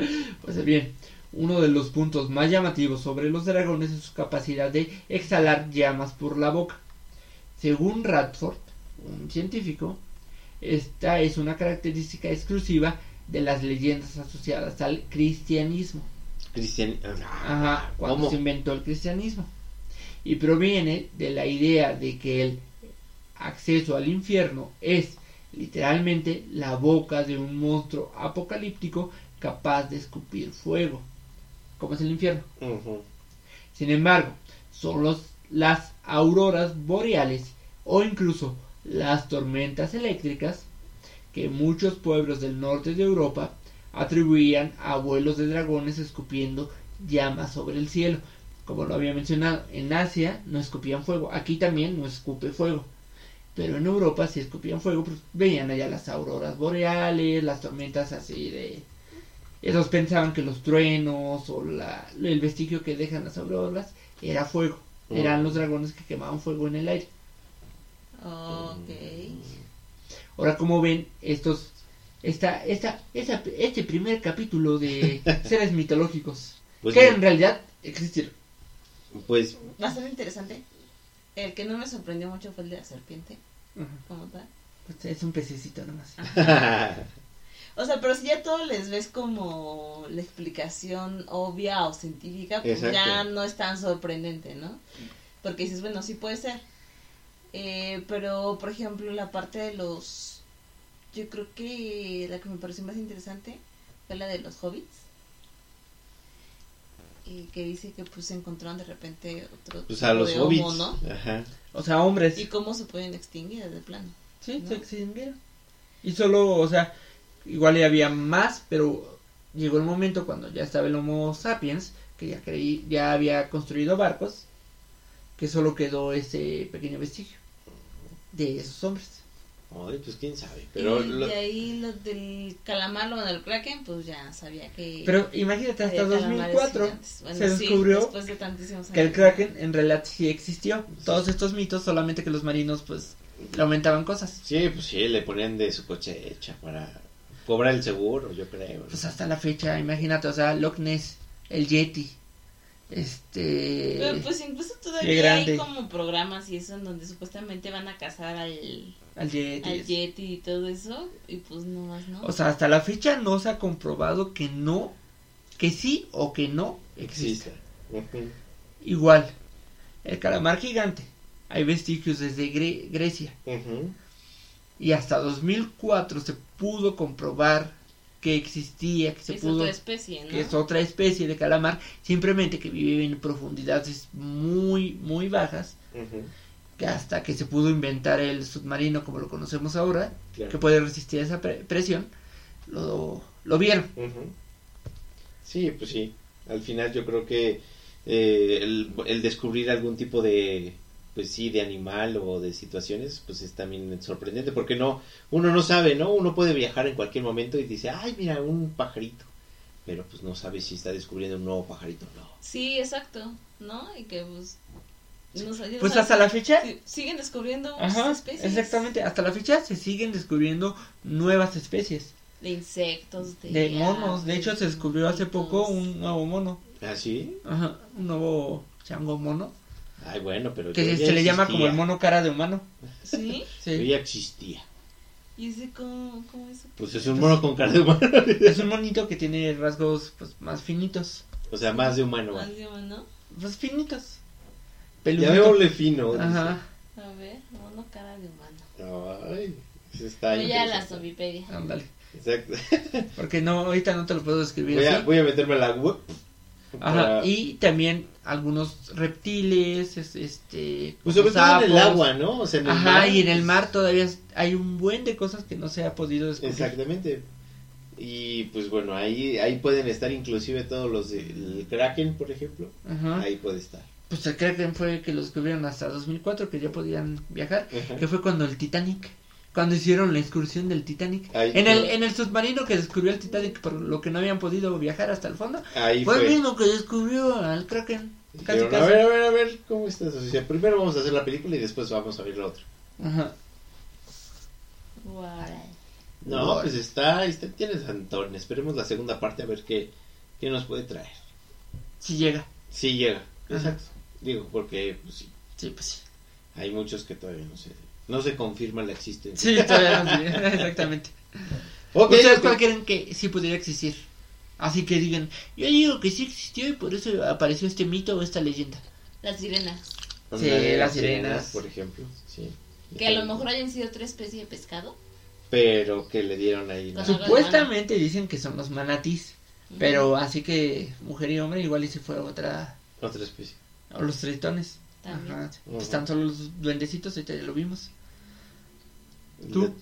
Pues bien, uno de los puntos más llamativos sobre los dragones es su capacidad de exhalar llamas por la boca. Según Radford, un científico, esta es una característica exclusiva de las leyendas asociadas al cristianismo. Cristian. Ajá, cuando ¿Cómo? se inventó el cristianismo. Y proviene de la idea de que el acceso al infierno es literalmente la boca de un monstruo apocalíptico capaz de escupir fuego. como es el infierno. Sin embargo, son los, las auroras boreales o incluso las tormentas eléctricas que muchos pueblos del norte de Europa atribuían a vuelos de dragones escupiendo llamas sobre el cielo. Como lo había mencionado, en Asia no escupían fuego, aquí también no escupe fuego. Pero en Europa si escupían fuego, pues veían allá las auroras boreales, las tormentas así de... Esos pensaban que los truenos o la, el vestigio que dejan las auroras era fuego. Eran los dragones que quemaban fuego en el aire. Ok. Ahora, como ven, estos, esta, esta, esta- este primer capítulo de seres mitológicos, Pues, que en realidad existieron. pues Bastante interesante. El que no me sorprendió mucho fue el de la serpiente, como tal. Pues es un pececito nomás. O sea, pero si ya todo les ves como la explicación obvia o científica, pues Exacto. ya no es tan sorprendente, ¿no? Porque dices, bueno, sí puede ser. Eh, pero, por ejemplo, la parte de los... Yo creo que la que me pareció más interesante fue la de los hobbits. Y que dice que pues se encontraron de repente otro pues tipo a los de hobbits. homo, ¿no? Ajá. O sea, hombres. Y cómo se pueden extinguir de plano. Sí, ¿no? se extinguieron. Y solo, o sea, igual ya había más, pero llegó el momento cuando ya estaba el Homo sapiens, que ya creí, ya había construido barcos, que solo quedó ese pequeño vestigio de esos hombres. Ay, pues quién sabe. Pero y lo- de ahí lo del calamar o del kraken, pues ya sabía que... Pero imagínate, hasta había calamares 2004 gigantes. Bueno, se sí, descubrió después de que el. Kraken en realidad sí existió. Todos estos mitos, solamente que los marinos pues le aumentaban cosas. sí, pues sí, le ponían de su cosecha para cobrar el seguro, yo creo. ¿no? Pues hasta la fecha, imagínate, o sea, Loch Ness, el Yeti, este... Pero pues incluso todavía grande. hay como programas y eso en donde supuestamente van a cazar al, al Yeti. al Yeti y todo eso y pues no más, ¿no? O sea, hasta la fecha no se ha comprobado que no, que sí o que no existe. Igual, el calamar gigante, hay vestigios desde Gre- Grecia Ujú. y hasta 2004 se pudo comprobar que existía, que se es pudo otra especie, ¿no? que es otra especie de calamar, simplemente que vive en profundidades muy, muy bajas, que hasta que se pudo inventar el submarino como lo conocemos ahora, Claro. que puede resistir esa pre- presión, lo, lo vieron. Sí, pues sí. Al final yo creo que eh, el, el descubrir algún tipo de, pues sí, de animal o de situaciones, pues es también sorprendente porque no, uno no sabe, ¿no? Uno puede viajar en cualquier momento y dice, ay, mira, un pajarito. Pero pues no sabe si está descubriendo un nuevo pajarito o no. Sí, exacto, ¿no? Y que pues... no Pues no hasta la fecha, siguen descubriendo ajá, especies. exactamente, hasta la fecha se siguen descubriendo nuevas especies De insectos, de... de monos. De hecho, se descubrió hace poco un nuevo mono, ¿Ah, sí? ajá, un nuevo chango mono, Ay, bueno, pero que yo se ya le llama como el mono cara de humano. ¿Sí? Yo Sí. ya existía. ¿Y ese cómo, cómo es? Pues es un mono con cara de humano. Es un monito que tiene rasgos pues más finitos. o sea, más de humano. Más de uno? Pues finitos. Ya Peludito. veo fino. dice. Ajá, A ver, mono cara de humano. Ay, eso está Voy a la ándale. Exacto. Porque no, ahorita no te lo puedo describir Voy a, así. voy a meterme a la web. Ajá, y también algunos reptiles, es- este... Pues sobre todo en el agua, ¿no? O sea, en el Ajá, mar, y en el pues, mar todavía hay un buen de cosas que no se ha podido descubrir. Exactamente. Y pues bueno, ahí ahí pueden estar inclusive todos los del Kraken, por ejemplo. Ajá. Ahí puede estar. Pues el Kraken fue que lo descubrieron hasta 2004, que ya podían viajar. Ajá. Que fue cuando el Titanic, Cuando hicieron la excursión del Titanic. Ahí en, fue. el, en el submarino que descubrió el Titanic por lo que no habían podido viajar hasta el fondo. Ahí Fue fue. el mismo que descubrió al Kraken. Casi, Dijeron, a ver, a ver, a ver, ¿cómo está primero vamos a hacer la película y después vamos a ver la otra. Ajá. No, pues está, está, tiene Santón. Esperemos la segunda parte a ver qué, qué nos puede traer. Sí llega. Sí llega, Ajá. exacto. Digo, porque pues, sí, Sí, pues sí. hay muchos que todavía no se, no se confirma la existencia. Sí, todavía no sé. Exactamente. Ok, ¿Ustedes cuál creen que sí pudiera existir? Así que digan, yo digo que sí existió y por eso apareció este mito o esta leyenda. Las sirenas. Sí, las sirenas. por ejemplo. Sí. Que a lo mejor hayan sido otra especie de pescado. Pero que le dieron ahí. ¿no? Supuestamente dicen que son los manatís, pero así que mujer y hombre igual y si fuera otra... Otra especie. O los tritones. También. Ajá. Están solo los duendecitos, ahorita ya lo vimos. ¿Tú?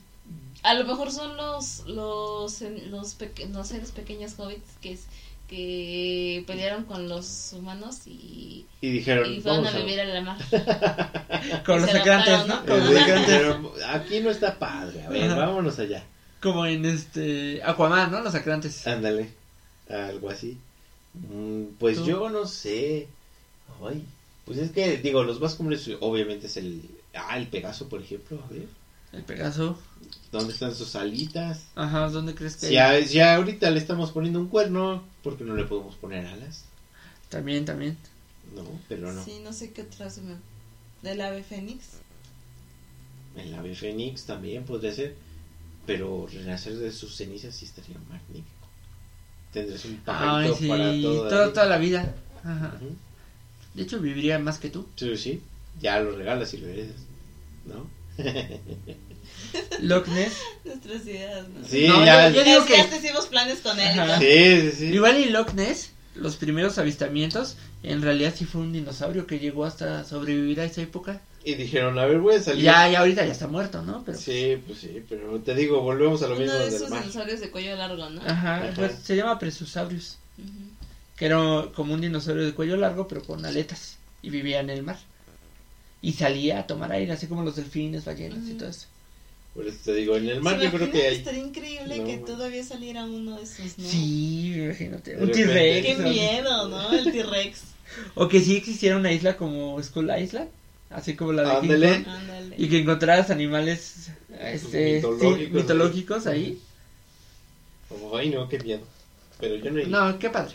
A lo mejor son los los los, peque- los seres pequeños hobbits que es que pelearon con los humanos y, Y dijeron, y fueron a vamos a... vivir a la mar. Con Y los sacrantes, ¿no? ¿no? Con los sacrantes. dijeron, aquí no está padre, a ver, Ajá. vámonos allá. Como en este... Aquaman, ¿no? Los sacrantes. Ándale, algo así. Mm, pues ¿Tú? yo no sé. Ay, pues es que, digo, los más comunes obviamente es el... Ah, el Pegaso, por ejemplo, a ver. El Pegaso. ¿Dónde están sus alitas? Ajá, ¿dónde crees que Si hay? a- si ahorita le estamos poniendo un cuerno, ¿por qué no le podemos poner alas? También, también. No, pero no. Sí, no sé qué otra se me... Del ave fénix. El ave fénix también podría ser. Pero renacer de sus cenizas sí estaría magnífico. Tendrías un Ay, pajarito sí, para toda, toda, toda, la vida. la vida. Ajá. Ujú. De hecho, viviría más que tú. Sí, sí. Ya lo regalas y lo heredas. ¿No? Loch Ness. Nuestras ideas, ¿no? Sí, No, ya. yo- yo digo Es que- ya te hicimos planes con él. Ajá. ¿no? Sí, sí, sí. Igual y Loch Ness, los primeros avistamientos, en realidad sí fue un dinosaurio que llegó hasta sobrevivir a esa época. Y dijeron, a ver, voy a salir. Ya, ya ahorita ya está muerto, ¿no? Pero, Sí, pues sí, pero te digo, volvemos a lo mismo Uno de del esos mar. dinosaurios de cuello largo, ¿no? Ajá, Ajá. pues se llama Presusaurus, Ujú. que era como un dinosaurio de cuello largo, pero con aletas, y vivía en el mar. Y salía a tomar aire, así como los delfines, ballenas y Ujú. todo eso. Por eso te digo, en el mar ¿Se yo creo que hay. Estaría increíble No, que man. todavía saliera uno de esos, ¿no? Sí, imagínate. Un. T-Rex. Qué o- miedo, ¿no? El T-Rex. O que sí existiera una isla como Skull Island, así como la de King Ándale. Kong, Ándale. y que encontraras animales este, sí, Mitológicos. mitológicos ahí. Como, ay, no, qué miedo. Pero yo no iría. No, qué padre.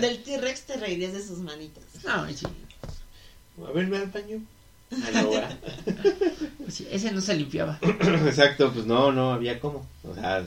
Del T-Rex te reirías de sus manitas. No, sí. A ver, ve al baño. Pues sí, ese no se limpiaba. Exacto, pues no, no había cómo. O sea,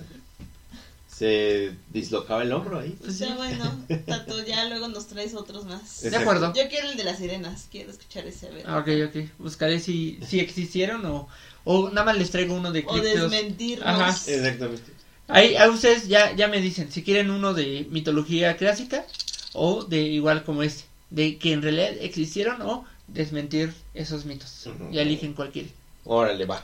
se dislocaba el hombro ahí. Pues. Está bueno, Tato, ya luego nos traes otros más. De Exacto. acuerdo. Yo quiero el de las sirenas, quiero escuchar ese, a ver. Ah, Ok, ok. Buscaré si, si existieron o, o nada más les traigo uno de O desmentirnos. Ajá. Exactamente. Ahí a ustedes ya, ya me dicen si quieren uno de mitología clásica o de igual como este. De que en realidad existieron o desmentir esos mitos. Ujú. Ya eligen cualquiera. Órale, va.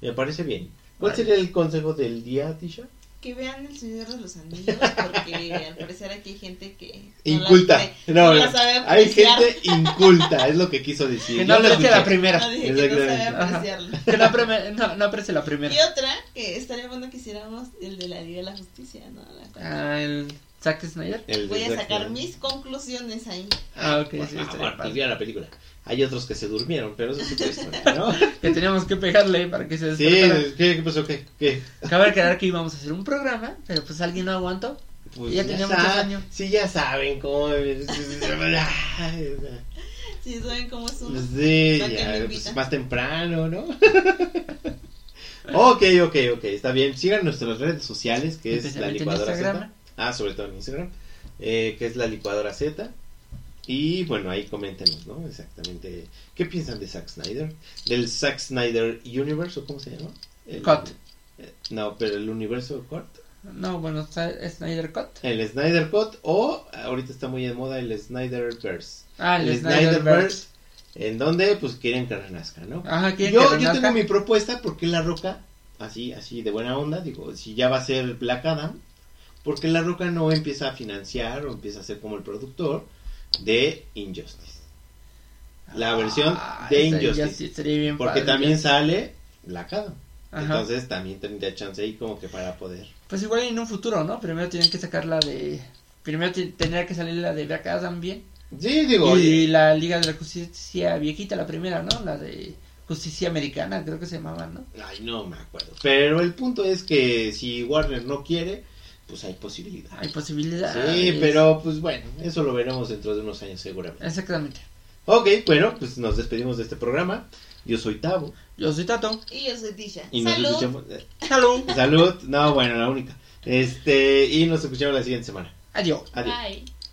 Me parece bien. ¿Cuál Vale. sería el consejo del día, Tisha? Que vean el Señor de los Anillos, porque al parecer aquí hay gente que. no Inculta. la- No, no no. la sabe Hay gente inculta, es lo que quiso decir. Que no lo aprecie la primera. No, dije que no sabe Exactamente. Ajá. apreciarlo. Que no, apreme- no, no aprecie la primera. Y otra, que estaría bueno que hiciéramos el de la Liga de la Justicia, ¿no? La Ah, el Zack Snyder. El Voy a Zack sacar Snyder. mis conclusiones ahí. Ah, ok, sí, estaría bueno, padre. pues la película. Hay otros que se durmieron, pero eso es otra historia, ¿no? Que teníamos que pegarle para que se Sí, despertara. ¿qué, qué pasó? ¿Qué? ¿Qué? Acaba de quedar que íbamos a hacer un programa, pero pues alguien no aguantó. Pues Ya tenía muchos años. Sí, ya saben cómo. Si saben cómo es uno. Sí, ¿Para qué ya, pues, más temprano, ¿no? ok, ok, ok, está bien. Sigan nuestras redes sociales, que es la licuadora Instagram. Z. Ah, sobre todo en Instagram, eh, que es la licuadora Z. Y bueno, ahí coméntenos, ¿no? Exactamente. ¿Qué piensan de Zack Snyder? Del Zack Snyder Universe, ¿o cómo se llama? El- Cut. eh, No, pero el universo Cut. No, bueno, está Snyder Cut. El Snyder Cut o ahorita está muy de moda el Snyderverse. Ah, el, el Snyderverse. Snyderverse, en donde pues quieren que renazca, ¿no? Ajá, quieren Yo, que yo tengo mi propuesta porque La Roca, así, así de buena onda, digo, si ya va a ser Black Adam, porque La Roca no empieza a financiar o empieza a ser como el productor de Injustice. La versión Ah, de Injustice. bien Porque padre. también sale. Ajá. Entonces también tendría chance ahí como que para poder. Pues igual en un futuro, ¿no? Primero tienen que sacar la de... Primero tendría que salir la de Black Adam bien. Sí, digo, y la Liga de la Justicia viejita, la primera, ¿no? La de Justicia Americana, creo que se llamaba, ¿no? ay, no me acuerdo. Pero el punto es que si Warner no quiere, pues hay posibilidad. Hay posibilidades. Sí, pero pues bueno, eso lo veremos dentro de unos años seguramente. Exactamente. Ok, bueno, pues nos despedimos de este programa. Yo soy Tavo. Yo soy Tato. Y yo soy Tisha. Y nos Salud. escuchamos. eh, Salud. Salud. No, bueno, la única. Este, y nos escuchamos la siguiente semana. Adiós. Adiós. Bye.